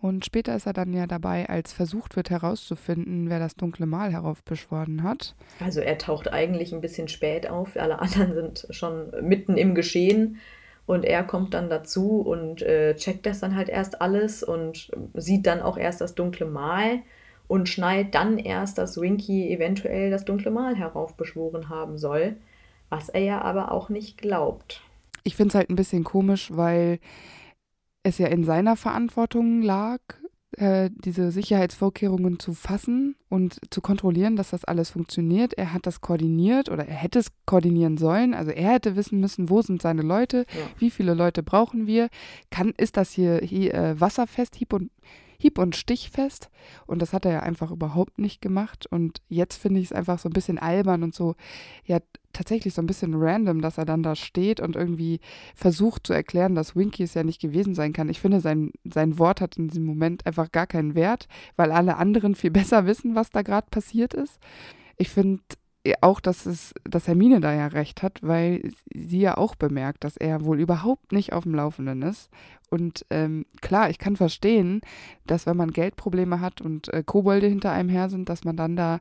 Und später ist er dann ja dabei, als versucht wird herauszufinden, wer das dunkle Mal heraufbeschworen hat. Also er taucht eigentlich ein bisschen spät auf. Alle anderen sind schon mitten im Geschehen. Und er kommt dann dazu und äh, checkt das dann halt erst alles und sieht dann auch erst das dunkle Mal und schnallt dann erst, dass Winky eventuell das dunkle Mal heraufbeschworen haben soll, was er ja aber auch nicht glaubt. Ich finde es halt ein bisschen komisch, weil es ja in seiner Verantwortung lag, äh, diese Sicherheitsvorkehrungen zu fassen und zu kontrollieren, dass das alles funktioniert. Er hat das koordiniert oder er hätte es koordinieren sollen. Also er hätte wissen müssen, wo sind seine Leute, ja. wie viele Leute brauchen wir, kann, ist das hier, hier äh, wasserfest, hieb und, hieb und stichfest. Und das hat er ja einfach überhaupt nicht gemacht. Und jetzt finde ich es einfach so ein bisschen albern und so, ja, tatsächlich so ein bisschen random, dass er dann da steht und irgendwie versucht zu erklären, dass Winky es ja nicht gewesen sein kann. Ich finde, sein, sein Wort hat in diesem Moment einfach gar keinen Wert, weil alle anderen viel besser wissen, was da gerade passiert ist. Ich finde auch, dass es, dass Hermine da ja recht hat, weil sie ja auch bemerkt, dass er wohl überhaupt nicht auf dem Laufenden ist. Und ähm, klar, ich kann verstehen, dass wenn man Geldprobleme hat und äh, Kobolde hinter einem her sind, dass man dann da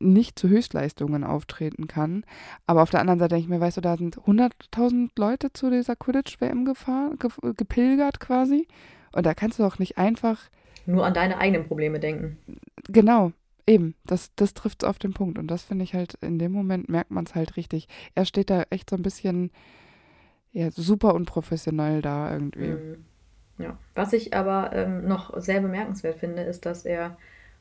nicht zu Höchstleistungen auftreten kann. Aber auf der anderen Seite denke ich mir, weißt du, da sind 100.000 Leute zu dieser Quidditch-WM gefahren, ge gepilgert quasi. Und da kannst du doch nicht einfach. Nur an deine eigenen Probleme denken. Genau, eben. Das, das trifft es auf den Punkt. Und das finde ich halt, in dem Moment merkt man es halt richtig. Er steht da echt so ein bisschen ja, super unprofessionell da irgendwie. Mhm. Ja. Was ich aber ähm, noch sehr bemerkenswert finde, ist, dass er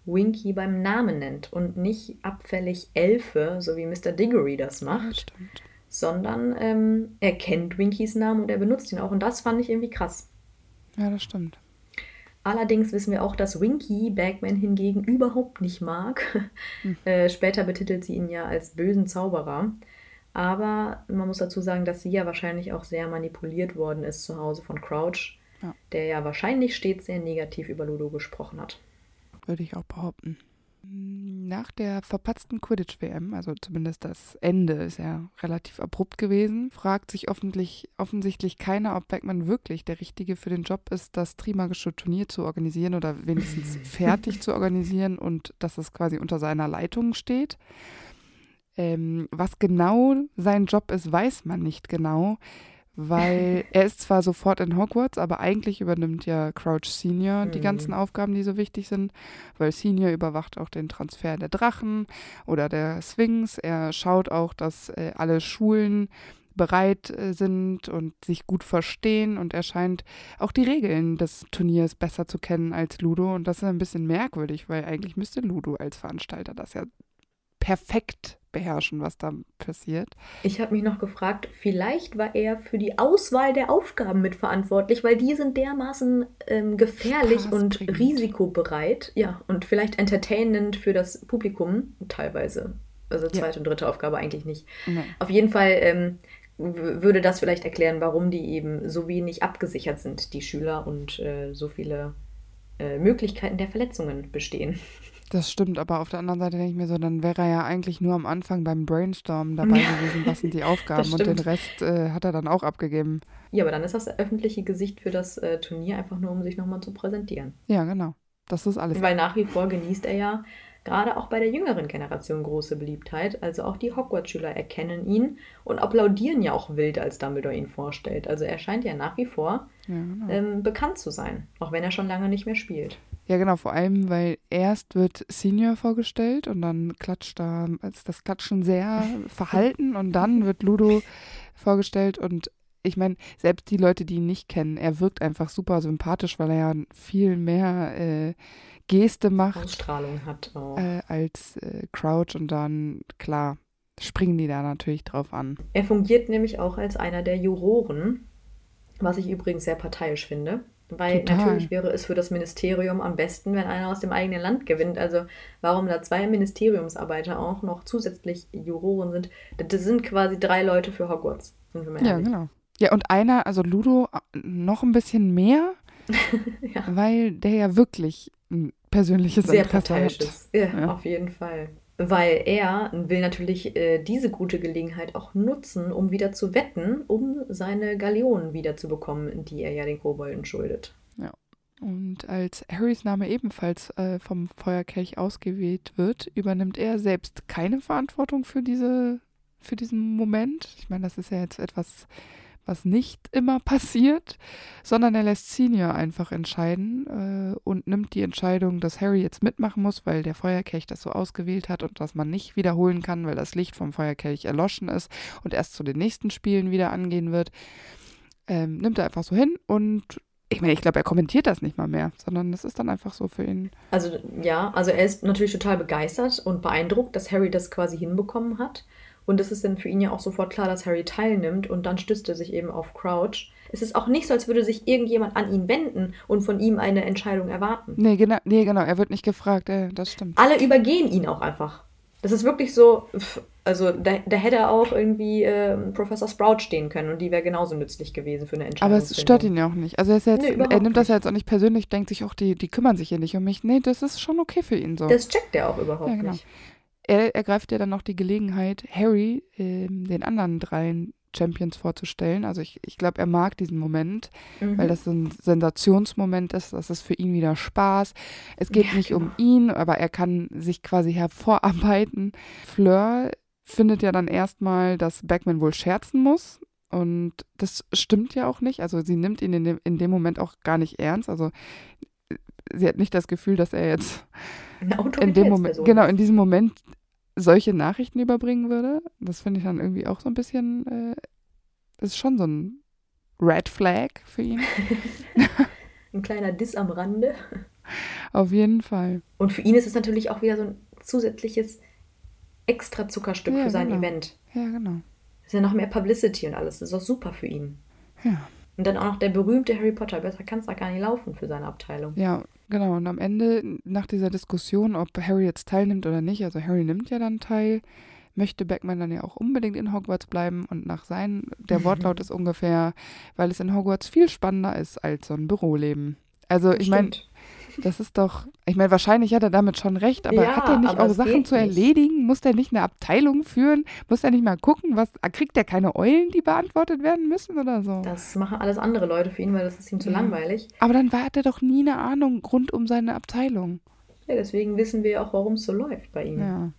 Winky beim Namen nennt und nicht abfällig Elfe, so wie Mr. Diggory das macht, ja, sondern ähm, er kennt Winkys Namen und er benutzt ihn auch und das fand ich irgendwie krass. Ja, das stimmt. Allerdings wissen wir auch, dass Winky Bagman hingegen überhaupt nicht mag. Hm. Äh, später betitelt sie ihn ja als bösen Zauberer. Aber man muss dazu sagen, dass sie ja wahrscheinlich auch sehr manipuliert worden ist zu Hause von Crouch, ja. der ja wahrscheinlich stets sehr negativ über Ludo gesprochen hat würde ich auch behaupten. Nach der verpatzten Quidditch-WM, also zumindest das Ende ist ja relativ abrupt gewesen, fragt sich offensichtlich keiner, ob Beckman wirklich der Richtige für den Job ist, das Trimagische Turnier zu organisieren oder wenigstens fertig zu organisieren und dass es quasi unter seiner Leitung steht. Ähm, was genau sein Job ist, weiß man nicht genau weil er ist zwar sofort in Hogwarts, aber eigentlich übernimmt ja Crouch Senior die mhm. ganzen Aufgaben, die so wichtig sind, weil Senior überwacht auch den Transfer der Drachen oder der Sphinx. Er schaut auch, dass äh, alle Schulen bereit äh, sind und sich gut verstehen und er scheint auch die Regeln des Turniers besser zu kennen als Ludo und das ist ein bisschen merkwürdig, weil eigentlich müsste Ludo als Veranstalter das ja perfekt beherrschen, was da passiert. Ich habe mich noch gefragt, vielleicht war er für die Auswahl der Aufgaben mitverantwortlich, weil die sind dermaßen ähm, gefährlich Spaß und bringt. risikobereit. Ja, und vielleicht entertainend für das Publikum teilweise. Also zweite ja. und dritte Aufgabe eigentlich nicht. Nee. Auf jeden Fall ähm, würde das vielleicht erklären, warum die eben so wenig abgesichert sind, die Schüler, und äh, so viele äh, Möglichkeiten der Verletzungen bestehen. Das stimmt, aber auf der anderen Seite denke ich mir so, dann wäre er ja eigentlich nur am Anfang beim Brainstorm dabei ja, gewesen, was sind die Aufgaben und den Rest äh, hat er dann auch abgegeben. Ja, aber dann ist das öffentliche Gesicht für das äh, Turnier einfach nur, um sich nochmal zu präsentieren. Ja, genau. Das ist alles. Weil nach wie vor genießt er ja gerade auch bei der jüngeren Generation große Beliebtheit. Also auch die Hogwarts-Schüler erkennen ihn und applaudieren ja auch wild, als Dumbledore ihn vorstellt. Also er scheint ja nach wie vor ja, genau. ähm, bekannt zu sein, auch wenn er schon lange nicht mehr spielt. Ja, genau, vor allem, weil erst wird Senior vorgestellt und dann klatscht da, ist das Klatschen sehr verhalten und dann wird Ludo vorgestellt und ich meine, selbst die Leute, die ihn nicht kennen, er wirkt einfach super sympathisch, weil er ja viel mehr äh, Geste macht. Ausstrahlung hat auch. Äh, als äh, Crouch und dann, klar, springen die da natürlich drauf an. Er fungiert nämlich auch als einer der Juroren, was ich übrigens sehr parteiisch finde. Weil Total. natürlich wäre es für das Ministerium am besten, wenn einer aus dem eigenen Land gewinnt. Also warum da zwei Ministeriumsarbeiter auch noch zusätzlich Juroren sind, das sind quasi drei Leute für Hogwarts. ja, genau. Ja, und einer, also Ludo, noch ein bisschen mehr, ja. weil der ja wirklich ein persönliches Sehr Interesse hat. Ja, ja, auf jeden Fall weil er will natürlich äh, diese gute Gelegenheit auch nutzen, um wieder zu wetten, um seine Galeonen wiederzubekommen, die er ja den Kobolden schuldet. Ja. Und als Harrys Name ebenfalls äh, vom Feuerkelch ausgewählt wird, übernimmt er selbst keine Verantwortung für diese, für diesen Moment. Ich meine, das ist ja jetzt etwas, was nicht immer passiert, sondern er lässt Senior einfach entscheiden äh, und nimmt die Entscheidung, dass Harry jetzt mitmachen muss, weil der Feuerkelch das so ausgewählt hat und dass man nicht wiederholen kann, weil das Licht vom Feuerkelch erloschen ist und erst zu den nächsten Spielen wieder angehen wird. Ähm, nimmt er einfach so hin und ich meine, ich glaube, er kommentiert das nicht mal mehr, sondern das ist dann einfach so für ihn. Also ja, also er ist natürlich total begeistert und beeindruckt, dass Harry das quasi hinbekommen hat. Und es ist dann für ihn ja auch sofort klar, dass Harry teilnimmt und dann stützt er sich eben auf Crouch. Es ist auch nicht so, als würde sich irgendjemand an ihn wenden und von ihm eine Entscheidung erwarten. Nee, genau, nee, genau er wird nicht gefragt, äh, das stimmt. Alle übergehen ihn auch einfach. Das ist wirklich so, also da, da hätte auch irgendwie äh, Professor Sprout stehen können und die wäre genauso nützlich gewesen für eine Entscheidung. Aber es stört ihn ja auch nicht. Also er, jetzt, nee, er nimmt das ja jetzt auch nicht persönlich, denkt sich auch, die, die kümmern sich hier nicht um mich. Nee, das ist schon okay für ihn so. Das checkt er auch überhaupt ja, genau. nicht. Er ergreift ja dann noch die Gelegenheit, Harry äh, den anderen dreien Champions vorzustellen. Also ich, ich glaube, er mag diesen Moment, mhm. weil das ein Sensationsmoment ist. Das ist für ihn wieder Spaß. Es geht ja, nicht genau. um ihn, aber er kann sich quasi hervorarbeiten. Fleur findet ja dann erstmal, dass Backman wohl scherzen muss. Und das stimmt ja auch nicht. Also sie nimmt ihn in dem, in dem Moment auch gar nicht ernst. Also sie hat nicht das Gefühl, dass er jetzt in dem Moment, genau, in diesem Moment solche Nachrichten überbringen würde. Das finde ich dann irgendwie auch so ein bisschen, äh, das ist schon so ein Red Flag für ihn. ein kleiner Diss am Rande. Auf jeden Fall. Und für ihn ist es natürlich auch wieder so ein zusätzliches extra Zuckerstück ja, für sein genau. Event. Ja, genau. Das ist ja noch mehr Publicity und alles. Das ist auch super für ihn. Ja. Und dann auch noch der berühmte Harry Potter. Besser kann es da gar nicht laufen für seine Abteilung. Ja, genau. Und am Ende, nach dieser Diskussion, ob Harry jetzt teilnimmt oder nicht, also Harry nimmt ja dann teil, möchte Beckman dann ja auch unbedingt in Hogwarts bleiben. Und nach seinen, der Wortlaut ist ungefähr, weil es in Hogwarts viel spannender ist als so ein Büroleben. Also ich meine, das ist doch, ich meine, wahrscheinlich hat er damit schon recht, aber ja, hat er nicht auch Sachen zu erledigen? Muss der nicht eine Abteilung führen? Muss er nicht mal gucken, was, kriegt er keine Eulen, die beantwortet werden müssen oder so? Das machen alles andere Leute für ihn, weil das ist ihm zu ja. langweilig. Aber dann hat er doch nie eine Ahnung rund um seine Abteilung. Ja, deswegen wissen wir auch, warum es so läuft bei ihm. Ja.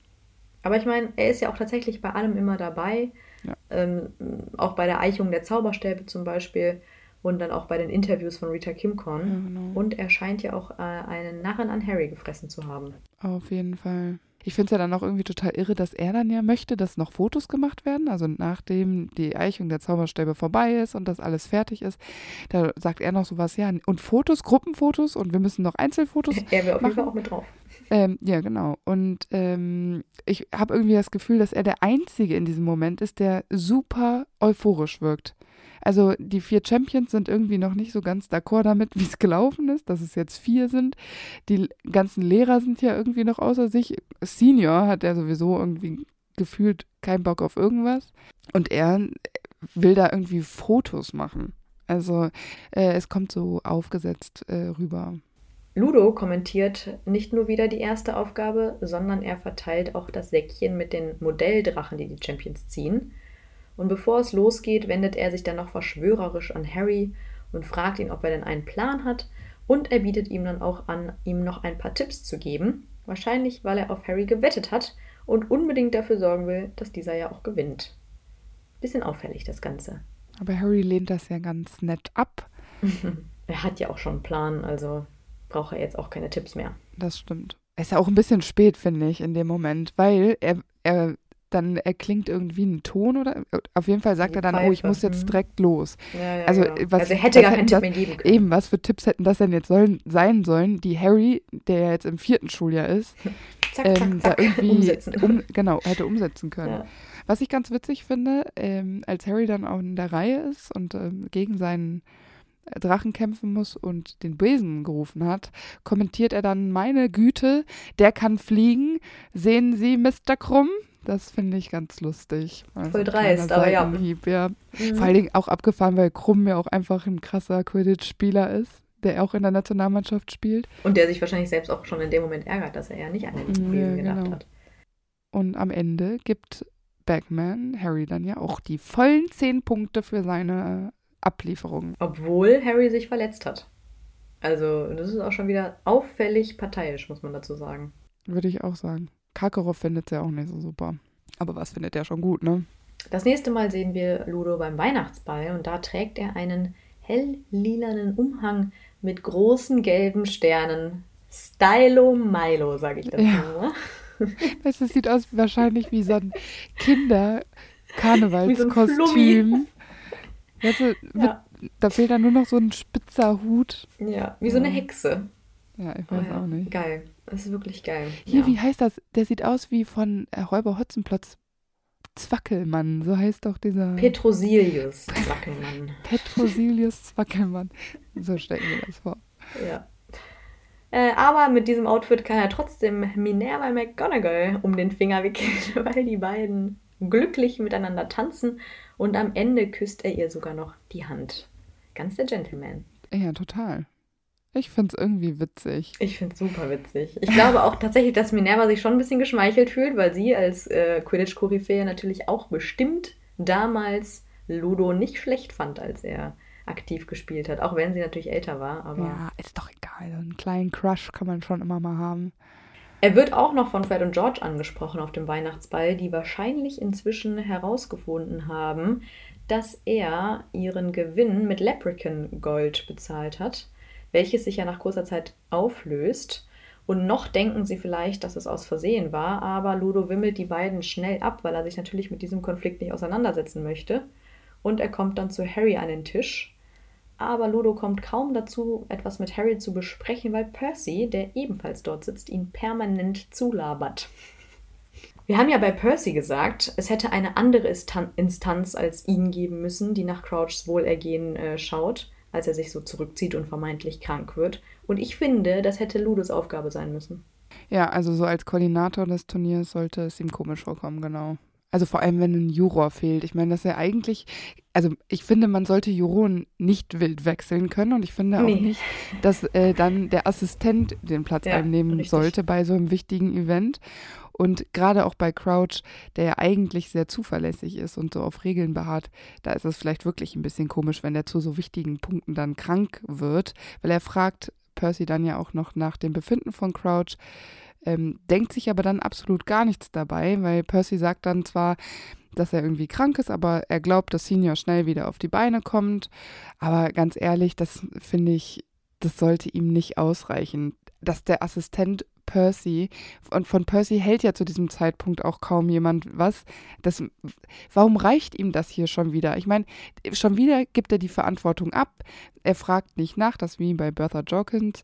Aber ich meine, er ist ja auch tatsächlich bei allem immer dabei. Ja. Ähm, auch bei der Eichung der Zauberstäbe zum Beispiel und dann auch bei den Interviews von Rita Kimcorn. Ja, genau. Und er scheint ja auch äh, einen Narren an Harry gefressen zu haben. Auf jeden Fall. Ich finde es ja dann auch irgendwie total irre, dass er dann ja möchte, dass noch Fotos gemacht werden. Also nachdem die Eichung der Zauberstäbe vorbei ist und das alles fertig ist, da sagt er noch sowas, ja, und Fotos, Gruppenfotos und wir müssen noch Einzelfotos. Er wäre auf jeden Fall auch mit drauf. Ähm, ja, genau. Und ähm, ich habe irgendwie das Gefühl, dass er der Einzige in diesem Moment ist, der super euphorisch wirkt. Also die vier Champions sind irgendwie noch nicht so ganz d'accord damit, wie es gelaufen ist, dass es jetzt vier sind. Die ganzen Lehrer sind ja irgendwie noch außer sich. Senior hat er sowieso irgendwie gefühlt keinen Bock auf irgendwas. Und er will da irgendwie Fotos machen. Also äh, es kommt so aufgesetzt äh, rüber. Ludo kommentiert nicht nur wieder die erste Aufgabe, sondern er verteilt auch das Säckchen mit den Modelldrachen, die die Champions ziehen. Und bevor es losgeht, wendet er sich dann noch verschwörerisch an Harry und fragt ihn, ob er denn einen Plan hat. Und er bietet ihm dann auch an, ihm noch ein paar Tipps zu geben. Wahrscheinlich, weil er auf Harry gewettet hat und unbedingt dafür sorgen will, dass dieser ja auch gewinnt. Bisschen auffällig, das Ganze. Aber Harry lehnt das ja ganz nett ab. er hat ja auch schon einen Plan, also braucht er jetzt auch keine Tipps mehr. Das stimmt. Ist ja auch ein bisschen spät, finde ich, in dem Moment, weil er, er dann erklingt irgendwie ein Ton oder auf jeden Fall sagt er dann, Pfeife. oh, ich muss jetzt mhm. direkt los. Ja, ja, also, genau. was, also hätte gar keinen Tipp mehr geben können. Eben, was für Tipps hätten das denn jetzt sollen, sein sollen, die Harry, der ja jetzt im vierten Schuljahr ist, zack, ähm, zack, zack. da irgendwie umsetzen. Um, genau, hätte umsetzen können. Ja. Was ich ganz witzig finde, ähm, als Harry dann auch in der Reihe ist und ähm, gegen seinen Drachen kämpfen muss und den Besen gerufen hat, kommentiert er dann, meine Güte, der kann fliegen. Sehen Sie, Mr. Krumm? Das finde ich ganz lustig. Also Voll dreist, aber ja. ja. Mhm. Vor allen Dingen auch abgefahren, weil Krumm ja auch einfach ein krasser Quidditch-Spieler ist, der auch in der Nationalmannschaft spielt. Und der sich wahrscheinlich selbst auch schon in dem Moment ärgert, dass er ja nicht an den Besen ja, gedacht genau. hat. Und am Ende gibt Bagman Harry dann ja auch die vollen zehn Punkte für seine Ablieferung. Obwohl Harry sich verletzt hat. Also, das ist auch schon wieder auffällig parteiisch, muss man dazu sagen. Würde ich auch sagen. Karkaroff findet ja auch nicht so super. Aber was findet er schon gut, ne? Das nächste Mal sehen wir Ludo beim Weihnachtsball und da trägt er einen helllilanen Umhang mit großen gelben Sternen. Stylo Milo, sage ich dazu. Ja. Es sieht aus wahrscheinlich wie so ein Kinder-Karnevalskostüm. So weißt du, ja. Da fehlt dann nur noch so ein spitzer Hut. Ja, wie so eine Hexe. Ja, ich weiß oh, ja. auch nicht. Geil. Das ist wirklich geil. Hier, ja. wie heißt das? Der sieht aus wie von äh, Räuber Hotzenplotz Zwackelmann, so heißt doch dieser. Petrosilius Zwackelmann. Petrosilius Zwackelmann. So stellen wir das vor. Ja. Äh, aber mit diesem Outfit kann er trotzdem Minerva McGonagall um den Finger wickeln, weil die beiden glücklich miteinander tanzen und am Ende küsst er ihr sogar noch die Hand. Ganz der Gentleman. Ja, total. Ich finde es irgendwie witzig. Ich finde es super witzig. Ich glaube auch tatsächlich, dass Minerva sich schon ein bisschen geschmeichelt fühlt, weil sie als äh, Quidditch-Koryphäe natürlich auch bestimmt damals Ludo nicht schlecht fand, als er aktiv gespielt hat. Auch wenn sie natürlich älter war. Aber ja, ist doch egal. Einen kleinen Crush kann man schon immer mal haben. Er wird auch noch von Fred und George angesprochen auf dem Weihnachtsball, die wahrscheinlich inzwischen herausgefunden haben, dass er ihren Gewinn mit Leprechaun Gold bezahlt hat welches sich ja nach kurzer Zeit auflöst. Und noch denken sie vielleicht, dass es aus Versehen war, aber Ludo wimmelt die beiden schnell ab, weil er sich natürlich mit diesem Konflikt nicht auseinandersetzen möchte. Und er kommt dann zu Harry an den Tisch. Aber Ludo kommt kaum dazu, etwas mit Harry zu besprechen, weil Percy, der ebenfalls dort sitzt, ihn permanent zulabert. Wir haben ja bei Percy gesagt, es hätte eine andere Instanz als ihn geben müssen, die nach Crouchs Wohlergehen äh, schaut als er sich so zurückzieht und vermeintlich krank wird. Und ich finde, das hätte Ludos Aufgabe sein müssen. Ja, also so als Koordinator des Turniers sollte es ihm komisch vorkommen, genau. Also vor allem, wenn ein Juror fehlt. Ich meine, dass er eigentlich, also ich finde, man sollte Juroren nicht wild wechseln können und ich finde auch nee. nicht, dass äh, dann der Assistent den Platz ja, einnehmen richtig. sollte bei so einem wichtigen Event. Und gerade auch bei Crouch, der ja eigentlich sehr zuverlässig ist und so auf Regeln beharrt, da ist es vielleicht wirklich ein bisschen komisch, wenn der zu so wichtigen Punkten dann krank wird, weil er fragt Percy dann ja auch noch nach dem Befinden von Crouch, ähm, denkt sich aber dann absolut gar nichts dabei, weil Percy sagt dann zwar, dass er irgendwie krank ist, aber er glaubt, dass Senior schnell wieder auf die Beine kommt. Aber ganz ehrlich, das finde ich, das sollte ihm nicht ausreichen. Dass der Assistent Percy. Und von Percy hält ja zu diesem Zeitpunkt auch kaum jemand was. Das, warum reicht ihm das hier schon wieder? Ich meine, schon wieder gibt er die Verantwortung ab. Er fragt nicht nach, das wie bei Bertha Jorkins.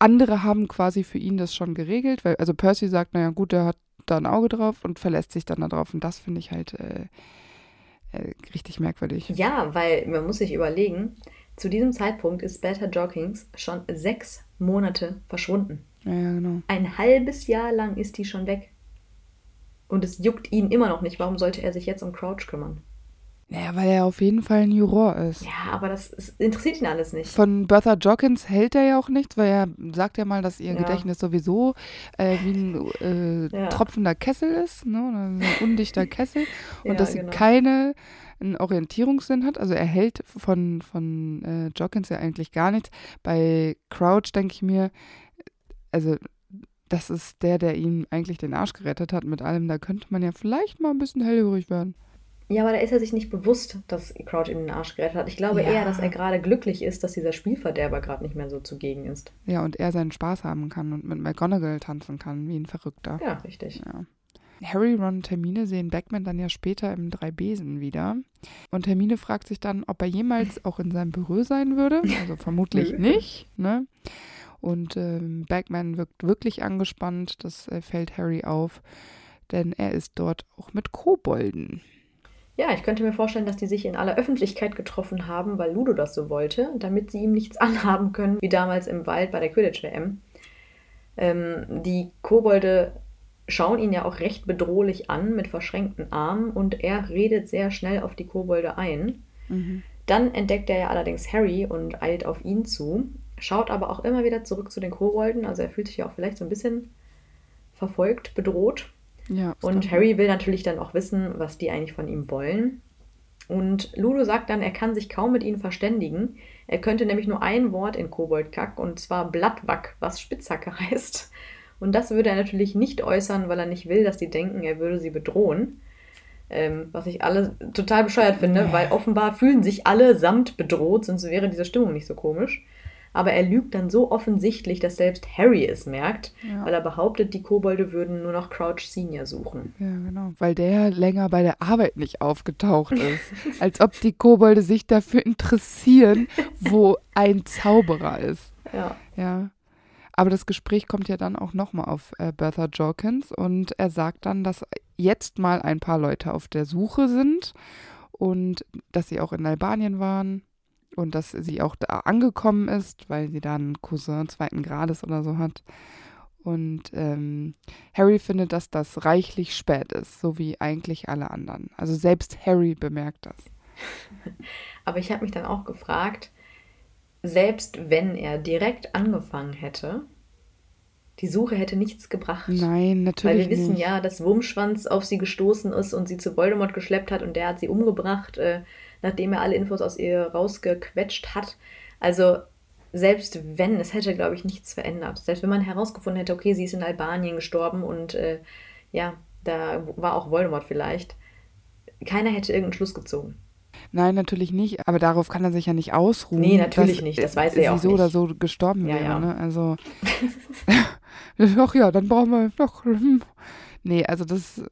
Andere haben quasi für ihn das schon geregelt, weil, also Percy sagt, naja, gut, er hat da ein Auge drauf und verlässt sich dann darauf. Und das finde ich halt äh, äh, richtig merkwürdig. Ja, weil man muss sich überlegen, zu diesem Zeitpunkt ist Bertha Jorkins schon sechs Monate verschwunden. Ja, ja, genau. Ein halbes Jahr lang ist die schon weg. Und es juckt ihn immer noch nicht. Warum sollte er sich jetzt um Crouch kümmern? Naja, weil er auf jeden Fall ein Juror ist. Ja, aber das ist, interessiert ihn alles nicht. Von Bertha Jockins hält er ja auch nichts, weil er sagt ja mal, dass ihr ja. Gedächtnis sowieso äh, wie ein äh, ja. tropfender Kessel ist, ne? ein undichter Kessel. Und ja, dass sie genau. keine einen Orientierungssinn hat. Also er hält von, von äh, Jockins ja eigentlich gar nichts. Bei Crouch denke ich mir, also das ist der, der ihm eigentlich den Arsch gerettet hat mit allem. Da könnte man ja vielleicht mal ein bisschen hellhörig werden. Ja, aber da ist er sich nicht bewusst, dass Crouch ihm den Arsch gerettet hat. Ich glaube ja. eher, dass er gerade glücklich ist, dass dieser Spielverderber gerade nicht mehr so zugegen ist. Ja, und er seinen Spaß haben kann und mit McGonagall tanzen kann, wie ein Verrückter. Ja, richtig. Ja. Harry, Ron und Hermine sehen Backman dann ja später im Drei-Besen wieder. Und Hermine fragt sich dann, ob er jemals auch in seinem Büro sein würde. Also vermutlich nicht. Ne? Und ähm, Bagman wirkt wirklich angespannt, das äh, fällt Harry auf, denn er ist dort auch mit Kobolden. Ja, ich könnte mir vorstellen, dass die sich in aller Öffentlichkeit getroffen haben, weil Ludo das so wollte, damit sie ihm nichts anhaben können, wie damals im Wald bei der Quidditch-WM. Ähm, die Kobolde schauen ihn ja auch recht bedrohlich an mit verschränkten Armen und er redet sehr schnell auf die Kobolde ein. Mhm. Dann entdeckt er ja allerdings Harry und eilt auf ihn zu schaut aber auch immer wieder zurück zu den Kobolden. Also er fühlt sich ja auch vielleicht so ein bisschen verfolgt, bedroht. Ja, und Harry will natürlich dann auch wissen, was die eigentlich von ihm wollen. Und Ludo sagt dann, er kann sich kaum mit ihnen verständigen. Er könnte nämlich nur ein Wort in Koboldkack, und zwar Blattwack, was Spitzhacke heißt. Und das würde er natürlich nicht äußern, weil er nicht will, dass die denken, er würde sie bedrohen. Ähm, was ich alle total bescheuert finde, weil offenbar fühlen sich alle samt bedroht, sonst wäre diese Stimmung nicht so komisch. Aber er lügt dann so offensichtlich, dass selbst Harry es merkt, ja. weil er behauptet, die Kobolde würden nur noch Crouch Senior suchen. Ja, genau. Weil der länger bei der Arbeit nicht aufgetaucht ist. Als ob die Kobolde sich dafür interessieren, wo ein Zauberer ist. Ja. Ja. Aber das Gespräch kommt ja dann auch nochmal auf äh, Bertha Jorkins und er sagt dann, dass jetzt mal ein paar Leute auf der Suche sind und dass sie auch in Albanien waren und dass sie auch da angekommen ist, weil sie da einen Cousin zweiten Grades oder so hat. Und ähm, Harry findet, dass das reichlich spät ist, so wie eigentlich alle anderen. Also selbst Harry bemerkt das. Aber ich habe mich dann auch gefragt, selbst wenn er direkt angefangen hätte, die Suche hätte nichts gebracht. Nein, natürlich nicht. Weil wir wissen nicht. ja, dass Wurmschwanz auf sie gestoßen ist und sie zu Voldemort geschleppt hat und der hat sie umgebracht, äh, nachdem er alle Infos aus ihr rausgequetscht hat. Also selbst wenn, es hätte, glaube ich, nichts verändert. Selbst wenn man herausgefunden hätte, okay, sie ist in Albanien gestorben und äh, ja, da war auch Voldemort vielleicht. Keiner hätte irgendeinen Schluss gezogen. Nein, natürlich nicht, aber darauf kann er sich ja nicht ausruhen. Nee, natürlich nicht, das weiß er ja auch sie so nicht. oder so gestorben ja, wäre, ja. ne? Also, ach ja, dann brauchen wir noch, hm. Nee, also das.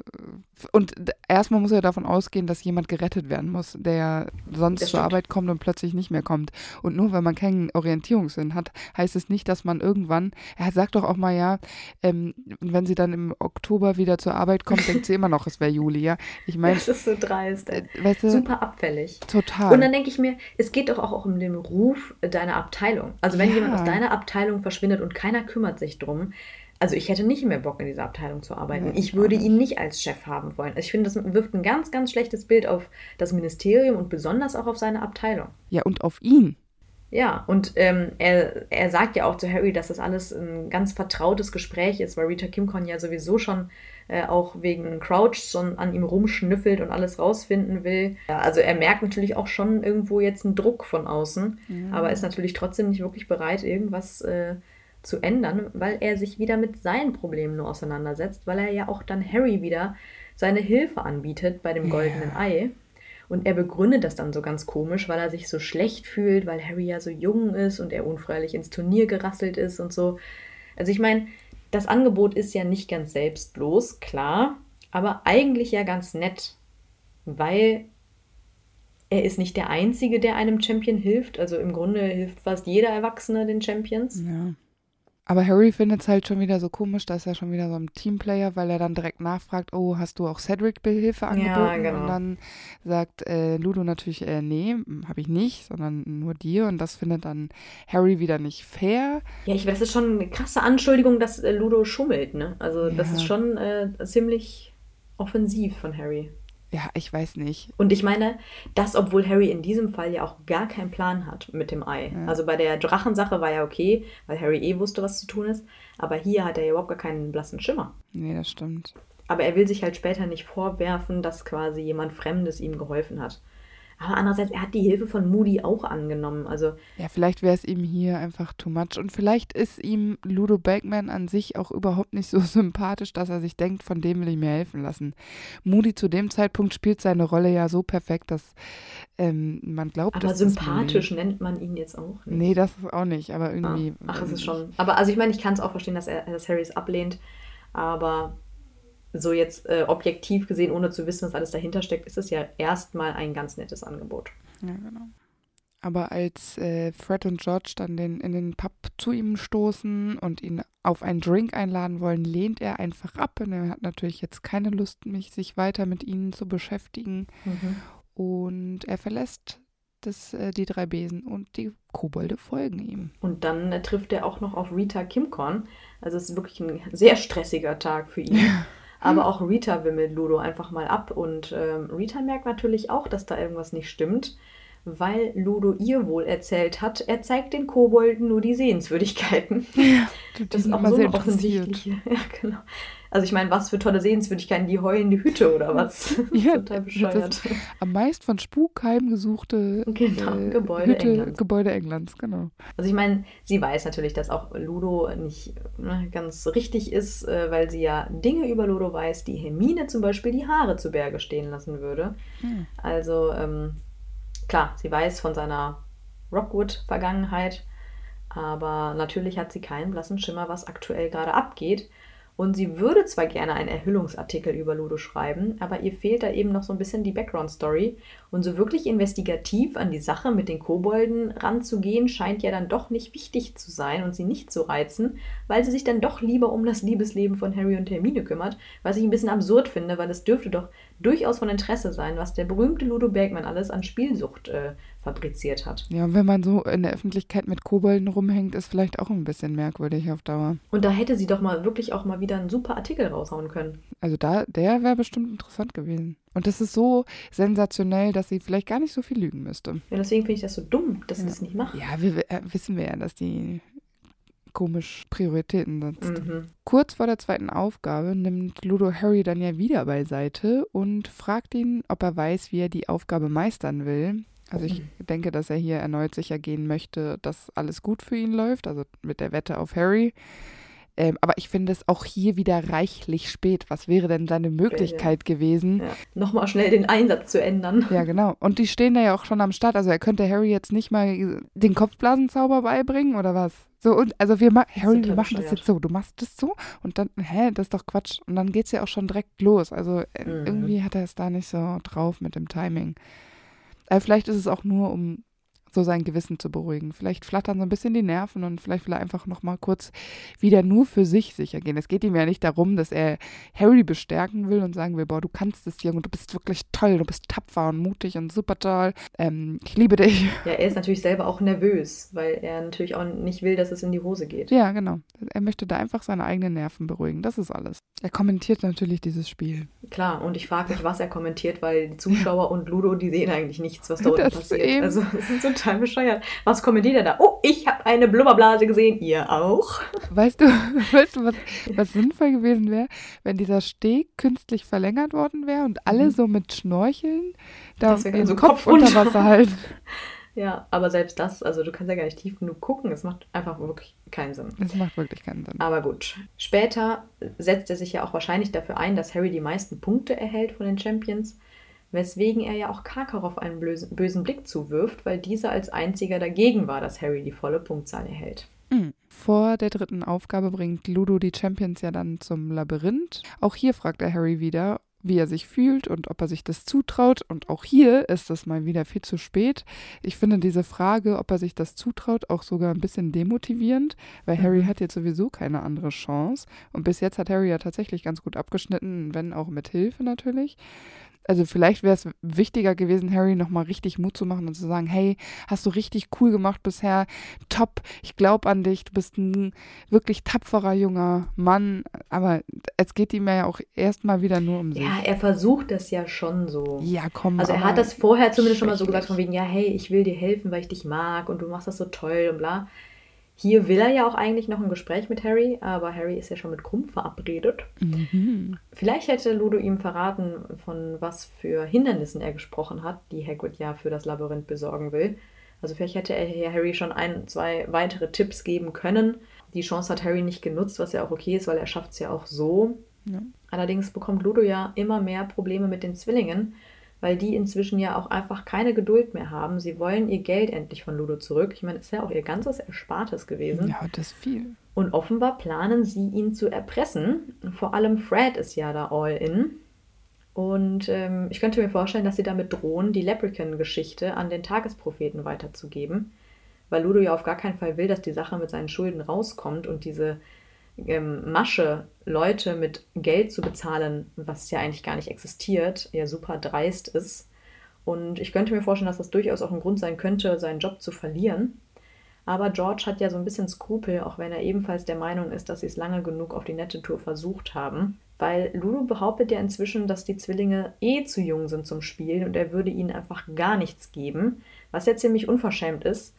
Und erstmal muss er davon ausgehen, dass jemand gerettet werden muss, der sonst zur Arbeit kommt und plötzlich nicht mehr kommt. Und nur weil man keinen Orientierungssinn hat, heißt es nicht, dass man irgendwann. Er sagt doch auch mal, ja, ähm, wenn sie dann im Oktober wieder zur Arbeit kommt, denkt sie immer noch, es wäre Juli, ja. Ich meine. Das ist so dreist. Äh, weißt du, Super abfällig. Total. Und dann denke ich mir, es geht doch auch um den Ruf deiner Abteilung. Also wenn ja. jemand aus deiner Abteilung verschwindet und keiner kümmert sich drum, also ich hätte nicht mehr Bock in dieser Abteilung zu arbeiten. Ich würde ihn nicht als Chef haben wollen. Also ich finde, das wirft ein ganz, ganz schlechtes Bild auf das Ministerium und besonders auch auf seine Abteilung. Ja, und auf ihn. Ja, und ähm, er, er sagt ja auch zu Harry, dass das alles ein ganz vertrautes Gespräch ist, weil Rita Kimcon ja sowieso schon äh, auch wegen Crouch schon an ihm rumschnüffelt und alles rausfinden will. Ja, also er merkt natürlich auch schon irgendwo jetzt einen Druck von außen, ja. aber ist natürlich trotzdem nicht wirklich bereit, irgendwas äh, zu ändern, weil er sich wieder mit seinen Problemen nur auseinandersetzt, weil er ja auch dann Harry wieder seine Hilfe anbietet bei dem goldenen yeah. Ei. Und er begründet das dann so ganz komisch, weil er sich so schlecht fühlt, weil Harry ja so jung ist und er unfreiwillig ins Turnier gerasselt ist und so. Also ich meine, das Angebot ist ja nicht ganz selbstlos, klar, aber eigentlich ja ganz nett, weil er ist nicht der Einzige, der einem Champion hilft. Also im Grunde hilft fast jeder Erwachsene den Champions. Ja. Aber Harry findet es halt schon wieder so komisch, dass er schon wieder so ein Teamplayer, weil er dann direkt nachfragt, oh, hast du auch Cedric Behilfe angeboten? Ja, genau. Und dann sagt äh, Ludo natürlich, äh, nee, habe ich nicht, sondern nur dir. Und das findet dann Harry wieder nicht fair. Ja, ich weiß, das ist schon eine krasse Anschuldigung, dass äh, Ludo schummelt, ne? Also ja. das ist schon äh, ziemlich offensiv von Harry. Ja, ich weiß nicht. Und ich meine, das, obwohl Harry in diesem Fall ja auch gar keinen Plan hat mit dem Ei. Ja. Also bei der Drachensache war ja okay, weil Harry eh wusste, was zu tun ist. Aber hier hat er ja überhaupt gar keinen blassen Schimmer. Nee, das stimmt. Aber er will sich halt später nicht vorwerfen, dass quasi jemand Fremdes ihm geholfen hat. Aber andererseits, er hat die Hilfe von Moody auch angenommen. Also ja, vielleicht wäre es ihm hier einfach too much. Und vielleicht ist ihm Ludo Bagman an sich auch überhaupt nicht so sympathisch, dass er sich denkt, von dem will ich mir helfen lassen. Moody zu dem Zeitpunkt spielt seine Rolle ja so perfekt, dass ähm, man glaubt, aber sympathisch nennt man ihn jetzt auch nicht. Nee, das ist auch nicht, aber irgendwie. Ah, ach, es ist schon. Aber also ich meine, ich kann es auch verstehen, dass er dass Harry es ablehnt. Aber so jetzt äh, objektiv gesehen, ohne zu wissen, was alles dahinter steckt, ist es ja erstmal ein ganz nettes Angebot. Ja, genau. Aber als äh, Fred und George dann den, in den Pub zu ihm stoßen und ihn auf einen Drink einladen wollen, lehnt er einfach ab. Und er hat natürlich jetzt keine Lust, mich sich weiter mit ihnen zu beschäftigen. Mhm. Und er verlässt das, äh, die drei Besen und die Kobolde folgen ihm. Und dann äh, trifft er auch noch auf Rita Kimcorn. Also es ist wirklich ein sehr stressiger Tag für ihn. Aber auch Rita wimmelt Ludo einfach mal ab. Und ähm, Rita merkt natürlich auch, dass da irgendwas nicht stimmt, weil Ludo ihr wohl erzählt hat, er zeigt den Kobolden nur die Sehenswürdigkeiten. Ja, das ist auch so eine offensichtliche. Ja, genau. Also ich meine, was für tolle Sehenswürdigkeiten, die heulende Hütte oder was? ja, total bescheuert. Am meist von Spuk heimgesuchte genau, äh, Gebäude, Hütte, Englands. Gebäude Englands, genau. Also ich meine, sie weiß natürlich, dass auch Ludo nicht ne, ganz richtig ist, äh, weil sie ja Dinge über Ludo weiß, die Hermine zum Beispiel die Haare zu Berge stehen lassen würde. Hm. Also ähm, klar, sie weiß von seiner Rockwood-Vergangenheit, aber natürlich hat sie keinen blassen Schimmer, was aktuell gerade abgeht. Und sie würde zwar gerne einen Erhüllungsartikel über Ludo schreiben, aber ihr fehlt da eben noch so ein bisschen die Background-Story. Und so wirklich investigativ an die Sache mit den Kobolden ranzugehen, scheint ja dann doch nicht wichtig zu sein und sie nicht zu reizen, weil sie sich dann doch lieber um das Liebesleben von Harry und Hermine kümmert, was ich ein bisschen absurd finde, weil es dürfte doch durchaus von Interesse sein, was der berühmte Ludo Bergmann alles an Spielsucht äh, fabriziert hat. Ja, und wenn man so in der Öffentlichkeit mit Kobolden rumhängt, ist vielleicht auch ein bisschen merkwürdig auf Dauer. Und da hätte sie doch mal wirklich auch mal wieder einen super Artikel raushauen können. Also da, der wäre bestimmt interessant gewesen. Und das ist so sensationell, dass sie vielleicht gar nicht so viel lügen müsste. Ja, deswegen finde ich das so dumm, dass ja. sie das nicht macht. Ja, wir, äh, wissen wir ja, dass die komisch Prioritäten setzt. Mhm. Kurz vor der zweiten Aufgabe nimmt Ludo Harry dann ja wieder beiseite und fragt ihn, ob er weiß, wie er die Aufgabe meistern will. Also ich mhm. denke, dass er hier erneut sicher gehen möchte, dass alles gut für ihn läuft, also mit der Wette auf Harry. Ähm, aber ich finde es auch hier wieder reichlich spät. Was wäre denn seine Möglichkeit ja. gewesen? Ja. Nochmal schnell den Einsatz zu ändern. Ja, genau. Und die stehen da ja auch schon am Start. Also er könnte Harry jetzt nicht mal den Kopfblasenzauber beibringen oder was? So, und also wir machen, Harry, wir machen das jetzt so. Du machst das so und dann, hä, das ist doch Quatsch. Und dann geht es ja auch schon direkt los. Also äh, mhm. irgendwie hat er es da nicht so drauf mit dem Timing. Aber vielleicht ist es auch nur, um so sein Gewissen zu beruhigen. Vielleicht flattern so ein bisschen die Nerven und vielleicht will er einfach noch mal kurz wieder nur für sich sicher gehen. Es geht ihm ja nicht darum, dass er Harry bestärken will und sagen will, boah, du kannst es, Junge, du bist wirklich toll, du bist tapfer und mutig und super toll. Ähm, ich liebe dich. Ja, er ist natürlich selber auch nervös, weil er natürlich auch nicht will, dass es in die Hose geht. Ja, genau. Er möchte da einfach seine eigenen Nerven beruhigen. Das ist alles. Er kommentiert natürlich dieses Spiel. Klar, und ich frage mich, was er kommentiert, weil die Zuschauer und Ludo, die sehen eigentlich nichts, was da unten passiert. Eben. Also, es sind so total bescheuert. Was kommentiert er da? Oh, ich habe eine Blubberblase gesehen. Ihr auch? Weißt du, weißt du was, was sinnvoll gewesen wäre, wenn dieser Steg künstlich verlängert worden wäre und alle mhm. so mit Schnorcheln da den so Kopf, Kopf unter Wasser halten. Ja, aber selbst das, also du kannst ja gar nicht tief genug gucken. Es macht einfach wirklich keinen Sinn. Es macht wirklich keinen Sinn. Aber gut. Später setzt er sich ja auch wahrscheinlich dafür ein, dass Harry die meisten Punkte erhält von den Champions weswegen er ja auch Karkaroff einen bösen Blick zuwirft, weil dieser als einziger dagegen war, dass Harry die volle Punktzahl erhält. Mhm. Vor der dritten Aufgabe bringt Ludo die Champions ja dann zum Labyrinth. Auch hier fragt er Harry wieder, wie er sich fühlt und ob er sich das zutraut. Und auch hier ist es mal wieder viel zu spät. Ich finde diese Frage, ob er sich das zutraut, auch sogar ein bisschen demotivierend, weil mhm. Harry hat jetzt sowieso keine andere Chance. Und bis jetzt hat Harry ja tatsächlich ganz gut abgeschnitten, wenn auch mit Hilfe natürlich also vielleicht wäre es wichtiger gewesen, Harry nochmal richtig Mut zu machen und zu sagen, hey, hast du richtig cool gemacht bisher, top, ich glaube an dich, du bist ein wirklich tapferer junger Mann, aber es geht ihm ja auch erstmal wieder nur um sich. Ja, er versucht das ja schon so. Ja, komm. Also er hat das vorher zumindest schon mal so gesagt, von wegen, ja, hey, ich will dir helfen, weil ich dich mag und du machst das so toll und bla. Hier will er ja auch eigentlich noch ein Gespräch mit Harry, aber Harry ist ja schon mit Krumm verabredet. Mhm. Vielleicht hätte Ludo ihm verraten, von was für Hindernissen er gesprochen hat, die Hagrid ja für das Labyrinth besorgen will. Also vielleicht hätte er hier Harry schon ein, zwei weitere Tipps geben können. Die Chance hat Harry nicht genutzt, was ja auch okay ist, weil er schafft es ja auch so. Ja. Allerdings bekommt Ludo ja immer mehr Probleme mit den Zwillingen weil die inzwischen ja auch einfach keine Geduld mehr haben. Sie wollen ihr Geld endlich von Ludo zurück. Ich meine, es ist ja auch ihr ganzes Erspartes gewesen. Ja, das ist viel. Und offenbar planen sie ihn zu erpressen. Vor allem Fred ist ja da all in. Und ähm, ich könnte mir vorstellen, dass sie damit drohen, die Leprechaun-Geschichte an den Tagespropheten weiterzugeben. Weil Ludo ja auf gar keinen Fall will, dass die Sache mit seinen Schulden rauskommt und diese ähm, Masche, Leute mit Geld zu bezahlen, was ja eigentlich gar nicht existiert, ja super dreist ist. Und ich könnte mir vorstellen, dass das durchaus auch ein Grund sein könnte, seinen Job zu verlieren. Aber George hat ja so ein bisschen Skrupel, auch wenn er ebenfalls der Meinung ist, dass sie es lange genug auf die nette Tour versucht haben. weil Lulu behauptet ja inzwischen, dass die Zwillinge eh zu jung sind zum Spielen und er würde ihnen einfach gar nichts geben, was ja ziemlich unverschämt ist.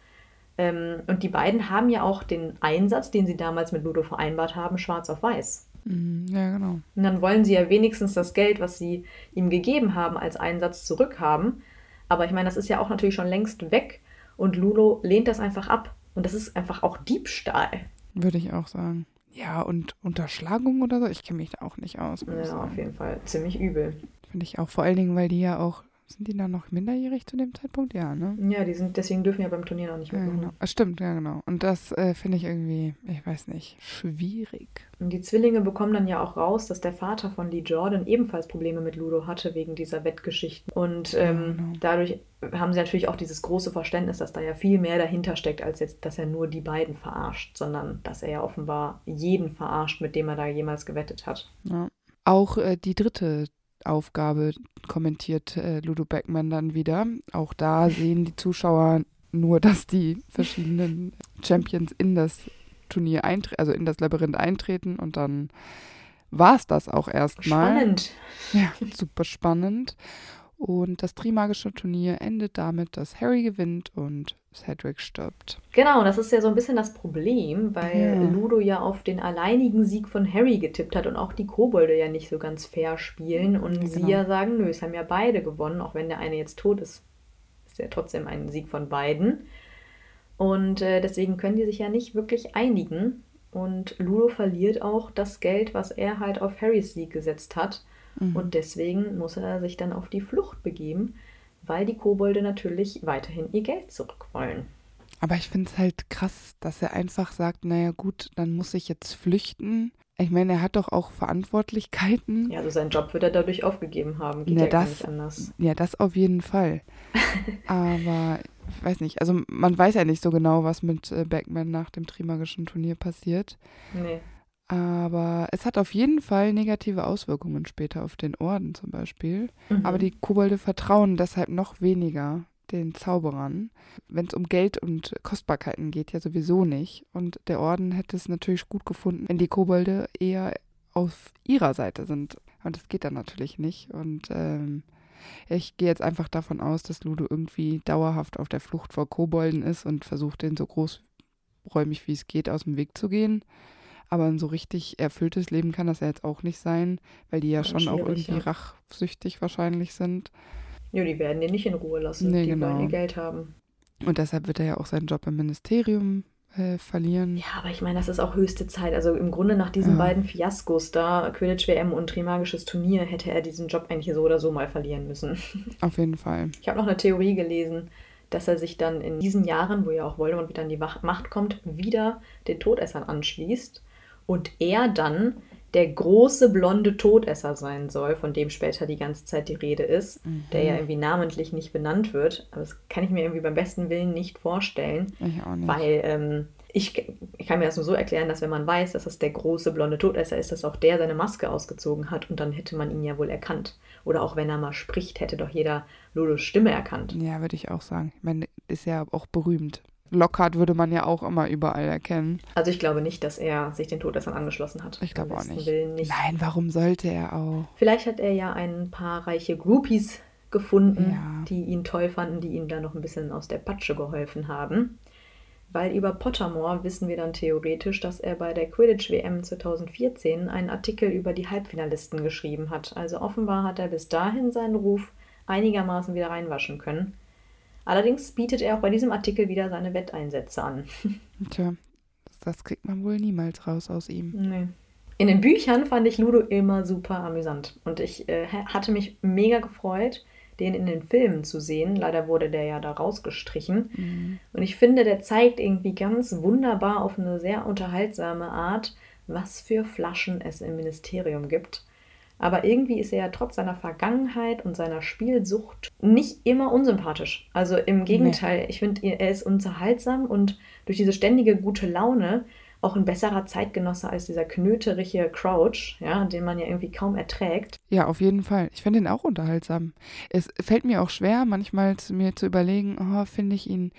Ähm, und die beiden haben ja auch den Einsatz, den sie damals mit Ludo vereinbart haben, schwarz auf weiß. Mhm, ja, genau. Und dann wollen sie ja wenigstens das Geld, was sie ihm gegeben haben, als Einsatz zurückhaben. Aber ich meine, das ist ja auch natürlich schon längst weg und Ludo lehnt das einfach ab. Und das ist einfach auch Diebstahl. Würde ich auch sagen. Ja, und Unterschlagung oder so, ich kenne mich da auch nicht aus. Ja, auf jeden Fall ziemlich übel. Finde ich auch, vor allen Dingen, weil die ja auch sind die dann noch minderjährig zu dem Zeitpunkt? Ja, ne? Ja, die sind, deswegen dürfen ja beim Turnier noch nicht mehr. Ja, genau. Ah, stimmt, ja, genau. Und das äh, finde ich irgendwie, ich weiß nicht, schwierig. Und die Zwillinge bekommen dann ja auch raus, dass der Vater von Lee Jordan ebenfalls Probleme mit Ludo hatte wegen dieser Wettgeschichten. Und ähm, ja, genau. dadurch haben sie natürlich auch dieses große Verständnis, dass da ja viel mehr dahinter steckt, als jetzt, dass er nur die beiden verarscht, sondern dass er ja offenbar jeden verarscht, mit dem er da jemals gewettet hat. Ja. Auch äh, die dritte Aufgabe kommentiert äh, Ludo Beckmann dann wieder. Auch da sehen die Zuschauer nur, dass die verschiedenen Champions in das Turnier eintreten, also in das Labyrinth eintreten und dann war es das auch erstmal. Spannend. Ja, super spannend. Und das Trimagische Turnier endet damit, dass Harry gewinnt und Cedric stirbt. Genau, das ist ja so ein bisschen das Problem, weil ja. Ludo ja auf den alleinigen Sieg von Harry getippt hat und auch die Kobolde ja nicht so ganz fair spielen und ja, genau. sie ja sagen, nö, es haben ja beide gewonnen, auch wenn der eine jetzt tot ist. Ist ja trotzdem ein Sieg von beiden. Und äh, deswegen können die sich ja nicht wirklich einigen. Und Ludo verliert auch das Geld, was er halt auf Harrys Sieg gesetzt hat. Mhm. Und deswegen muss er sich dann auf die Flucht begeben, weil die Kobolde natürlich weiterhin ihr Geld zurück wollen. Aber ich finde es halt krass, dass er einfach sagt, naja gut, dann muss ich jetzt flüchten. Ich meine, er hat doch auch Verantwortlichkeiten. Ja, also seinen Job wird er dadurch aufgegeben haben. Geht ja, ja das, nicht anders. Ja, das auf jeden Fall. Aber ich weiß nicht, also man weiß ja nicht so genau, was mit äh, Backman nach dem Trimagischen Turnier passiert. Nee. Aber es hat auf jeden Fall negative Auswirkungen später auf den Orden zum Beispiel. Mhm. Aber die Kobolde vertrauen deshalb noch weniger den Zauberern. Wenn es um Geld und Kostbarkeiten geht, ja sowieso nicht. Und der Orden hätte es natürlich gut gefunden, wenn die Kobolde eher auf ihrer Seite sind. Und das geht dann natürlich nicht. Und ähm, ich gehe jetzt einfach davon aus, dass Ludo irgendwie dauerhaft auf der Flucht vor Kobolden ist und versucht, den so großräumig wie es geht aus dem Weg zu gehen. Aber ein so richtig erfülltes Leben kann das ja jetzt auch nicht sein, weil die ja, schon auch irgendwie ja. rachsüchtig wahrscheinlich sind. Ja, die werden den nicht in Ruhe lassen. Nee, die genau. wollen ihr Geld haben. Und deshalb wird er ja auch seinen Job im Ministerium äh, verlieren. Ja, aber ich meine, das ist auch höchste Zeit. Also im Grunde nach diesen ja. beiden Fiaskos da, Quidditch WM und Trimagisches Turnier, hätte er diesen Job eigentlich so oder so mal verlieren müssen. Auf jeden Fall. Ich habe noch eine Theorie gelesen, dass er sich dann in diesen Jahren, wo ja auch Voldemort wieder an die Macht kommt, wieder den Todessern anschließt und er dann der große blonde Todesser sein soll, von dem später die ganze Zeit die Rede ist, mhm. der ja irgendwie namentlich nicht benannt wird. Aber das kann ich mir irgendwie beim besten Willen nicht vorstellen. Ich auch nicht. Weil ähm, ich, ich kann mir das nur so erklären, dass wenn man weiß, dass das der große blonde Todesser ist, dass auch der seine Maske ausgezogen hat und dann hätte man ihn ja wohl erkannt. Oder auch wenn er mal spricht, hätte doch jeder Ludos Stimme erkannt. Ja, würde ich auch sagen. Ich meine, ist ja auch berühmt. Lockhart würde man ja auch immer überall erkennen. Also ich glaube nicht, dass er sich den Todessern angeschlossen hat. Ich glaube auch nicht. nicht. Nein, warum sollte er auch? Vielleicht hat er ja ein paar reiche Groupies gefunden, ja. die ihn toll fanden, die ihm da noch ein bisschen aus der Patsche geholfen haben. Weil über Pottermore wissen wir dann theoretisch, dass er bei der Quidditch WM 2014 einen Artikel über die Halbfinalisten geschrieben hat. Also offenbar hat er bis dahin seinen Ruf einigermaßen wieder reinwaschen können. Allerdings bietet er auch bei diesem Artikel wieder seine Wetteinsätze an. Tja, das kriegt man wohl niemals raus aus ihm. Nee. In den Büchern fand ich Ludo immer super amüsant. Und ich äh, hatte mich mega gefreut, den in den Filmen zu sehen. Leider wurde der ja da rausgestrichen. Mhm. Und ich finde, der zeigt irgendwie ganz wunderbar auf eine sehr unterhaltsame Art, was für Flaschen es im Ministerium gibt. Aber irgendwie ist er ja trotz seiner Vergangenheit und seiner Spielsucht nicht immer unsympathisch. Also im Gegenteil, nee. ich finde, er ist unterhaltsam und durch diese ständige gute Laune auch ein besserer Zeitgenosse als dieser knöterige Crouch, ja, den man ja irgendwie kaum erträgt. Ja, auf jeden Fall. Ich finde ihn auch unterhaltsam. Es fällt mir auch schwer, manchmal zu mir zu überlegen, oh, finde ich ihn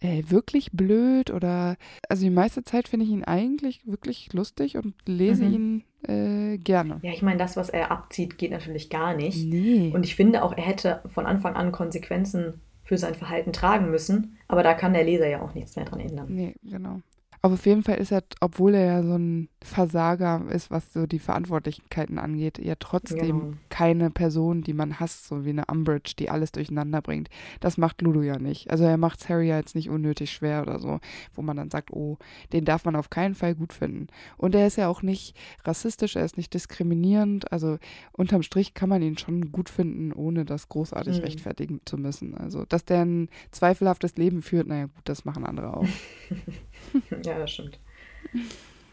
äh, wirklich blöd oder also die meiste Zeit finde ich ihn eigentlich wirklich lustig und lese Mhm. ihn äh, gerne. Ja, ich meine, das, was er abzieht, geht natürlich gar nicht. Nee. Und ich finde auch, er hätte von Anfang an Konsequenzen für sein Verhalten tragen müssen. Aber da kann der Leser ja auch nichts mehr dran ändern. Nee, genau. Aber auf jeden Fall ist er, obwohl er ja so ein Versager ist, was so die Verantwortlichkeiten angeht, ja trotzdem Genau. keine Person, die man hasst, so wie eine Umbridge, die alles durcheinander bringt. Das macht Ludo ja nicht. Also er macht Harry ja jetzt nicht unnötig schwer oder so, wo man dann sagt, oh, den darf man auf keinen Fall gut finden. Und er ist ja auch nicht rassistisch, er ist nicht diskriminierend. Also unterm Strich kann man ihn schon gut finden, ohne das großartig Mhm. rechtfertigen zu müssen. Also dass der ein zweifelhaftes Leben führt, naja gut, das machen andere auch. Ja, das stimmt.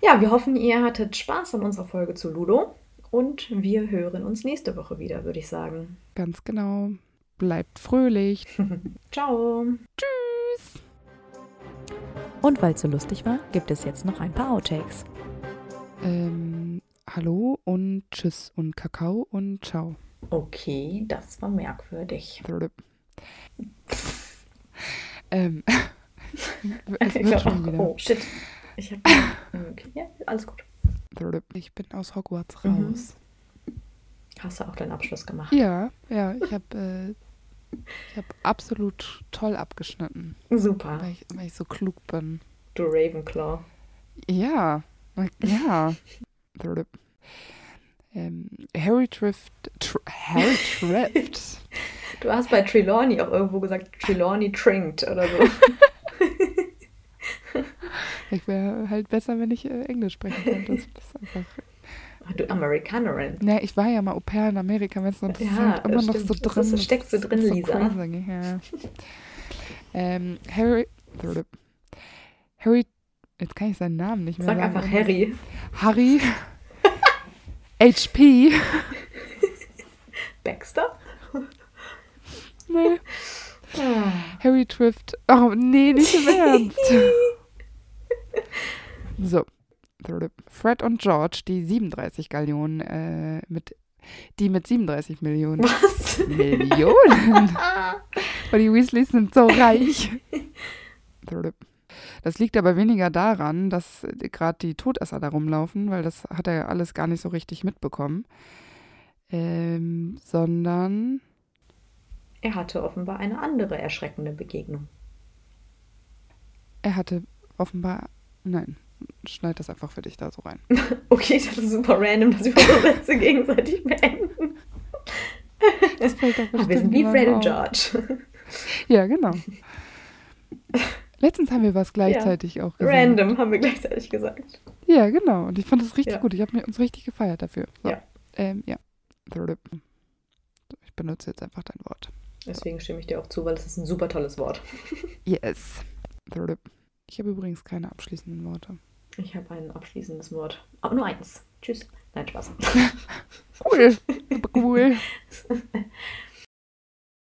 Ja, wir hoffen, ihr hattet Spaß an unserer Folge zu Ludo. Und wir hören uns nächste Woche wieder, würde ich sagen. Ganz genau. Bleibt fröhlich. Ciao. Tschüss. Und weil es so lustig war, gibt es jetzt noch ein paar Outtakes. Ähm, hallo und tschüss und Kakao und ciao. Okay, das war merkwürdig. Ähm, es wird schon wieder. Oh, shit. Ich hab. Okay, ja, alles gut. Ich bin aus Hogwarts Mhm. raus. Hast du auch deinen Abschluss gemacht? Ja, ja, ich habe äh, ich hab absolut toll abgeschnitten, Super. weil ich, weil ich so klug bin. Du Ravenclaw. Ja, ja. Ähm, Harry Trift, tr Harry Trift. Du hast bei Trelawney auch irgendwo gesagt, Trelawney trinkt oder so. Ich wäre halt besser, wenn ich äh, Englisch sprechen könnte. Das ist einfach. Du Amerikanerin. Ne, ich war ja mal Au pair in Amerika, weißt du, das ist Ja, halt immer noch stimmt. so Das drin. ist- das steckt so Das drin, ist so Lisa. Crazy, ja. ähm, Harry. Harry. Jetzt kann ich seinen Namen nicht mehr Sag sagen. einfach Harry. Harry. HP. Baxter? Nee. Ah. Harry trifft. Oh, nee, nicht im Ernst. So. Fred und George, die 37 Gallionen, äh, mit, die mit 37 Millionen. Was? Millionen? Weil die Weasleys sind so reich. Das liegt aber weniger daran, dass gerade die Todesser da rumlaufen, weil das hat er ja alles gar nicht so richtig mitbekommen. Ähm, sondern Er hatte offenbar eine andere erschreckende Begegnung. er hatte offenbar. Nein, schneid das einfach für dich da so rein. Okay, das ist super random, dass wir unsere Sätze gegenseitig beenden. Das fällt doch Ah, wir sind wie Fred und. George. Ja, genau. Letztens haben wir was gleichzeitig auch gesagt. Random, haben wir gleichzeitig gesagt. Ja, genau. Und ich fand das richtig Ja. gut. Ich habe mir uns richtig gefeiert dafür. So. Ja. Ähm, ja. Ich benutze jetzt einfach dein Wort. Deswegen stimme ich dir auch zu, weil es ist ein super tolles Wort. Yes. Ich habe übrigens keine abschließenden Worte. Ich habe ein abschließendes Wort. Aber nur eins. Tschüss. Nein, Spaß. Cool. Cool.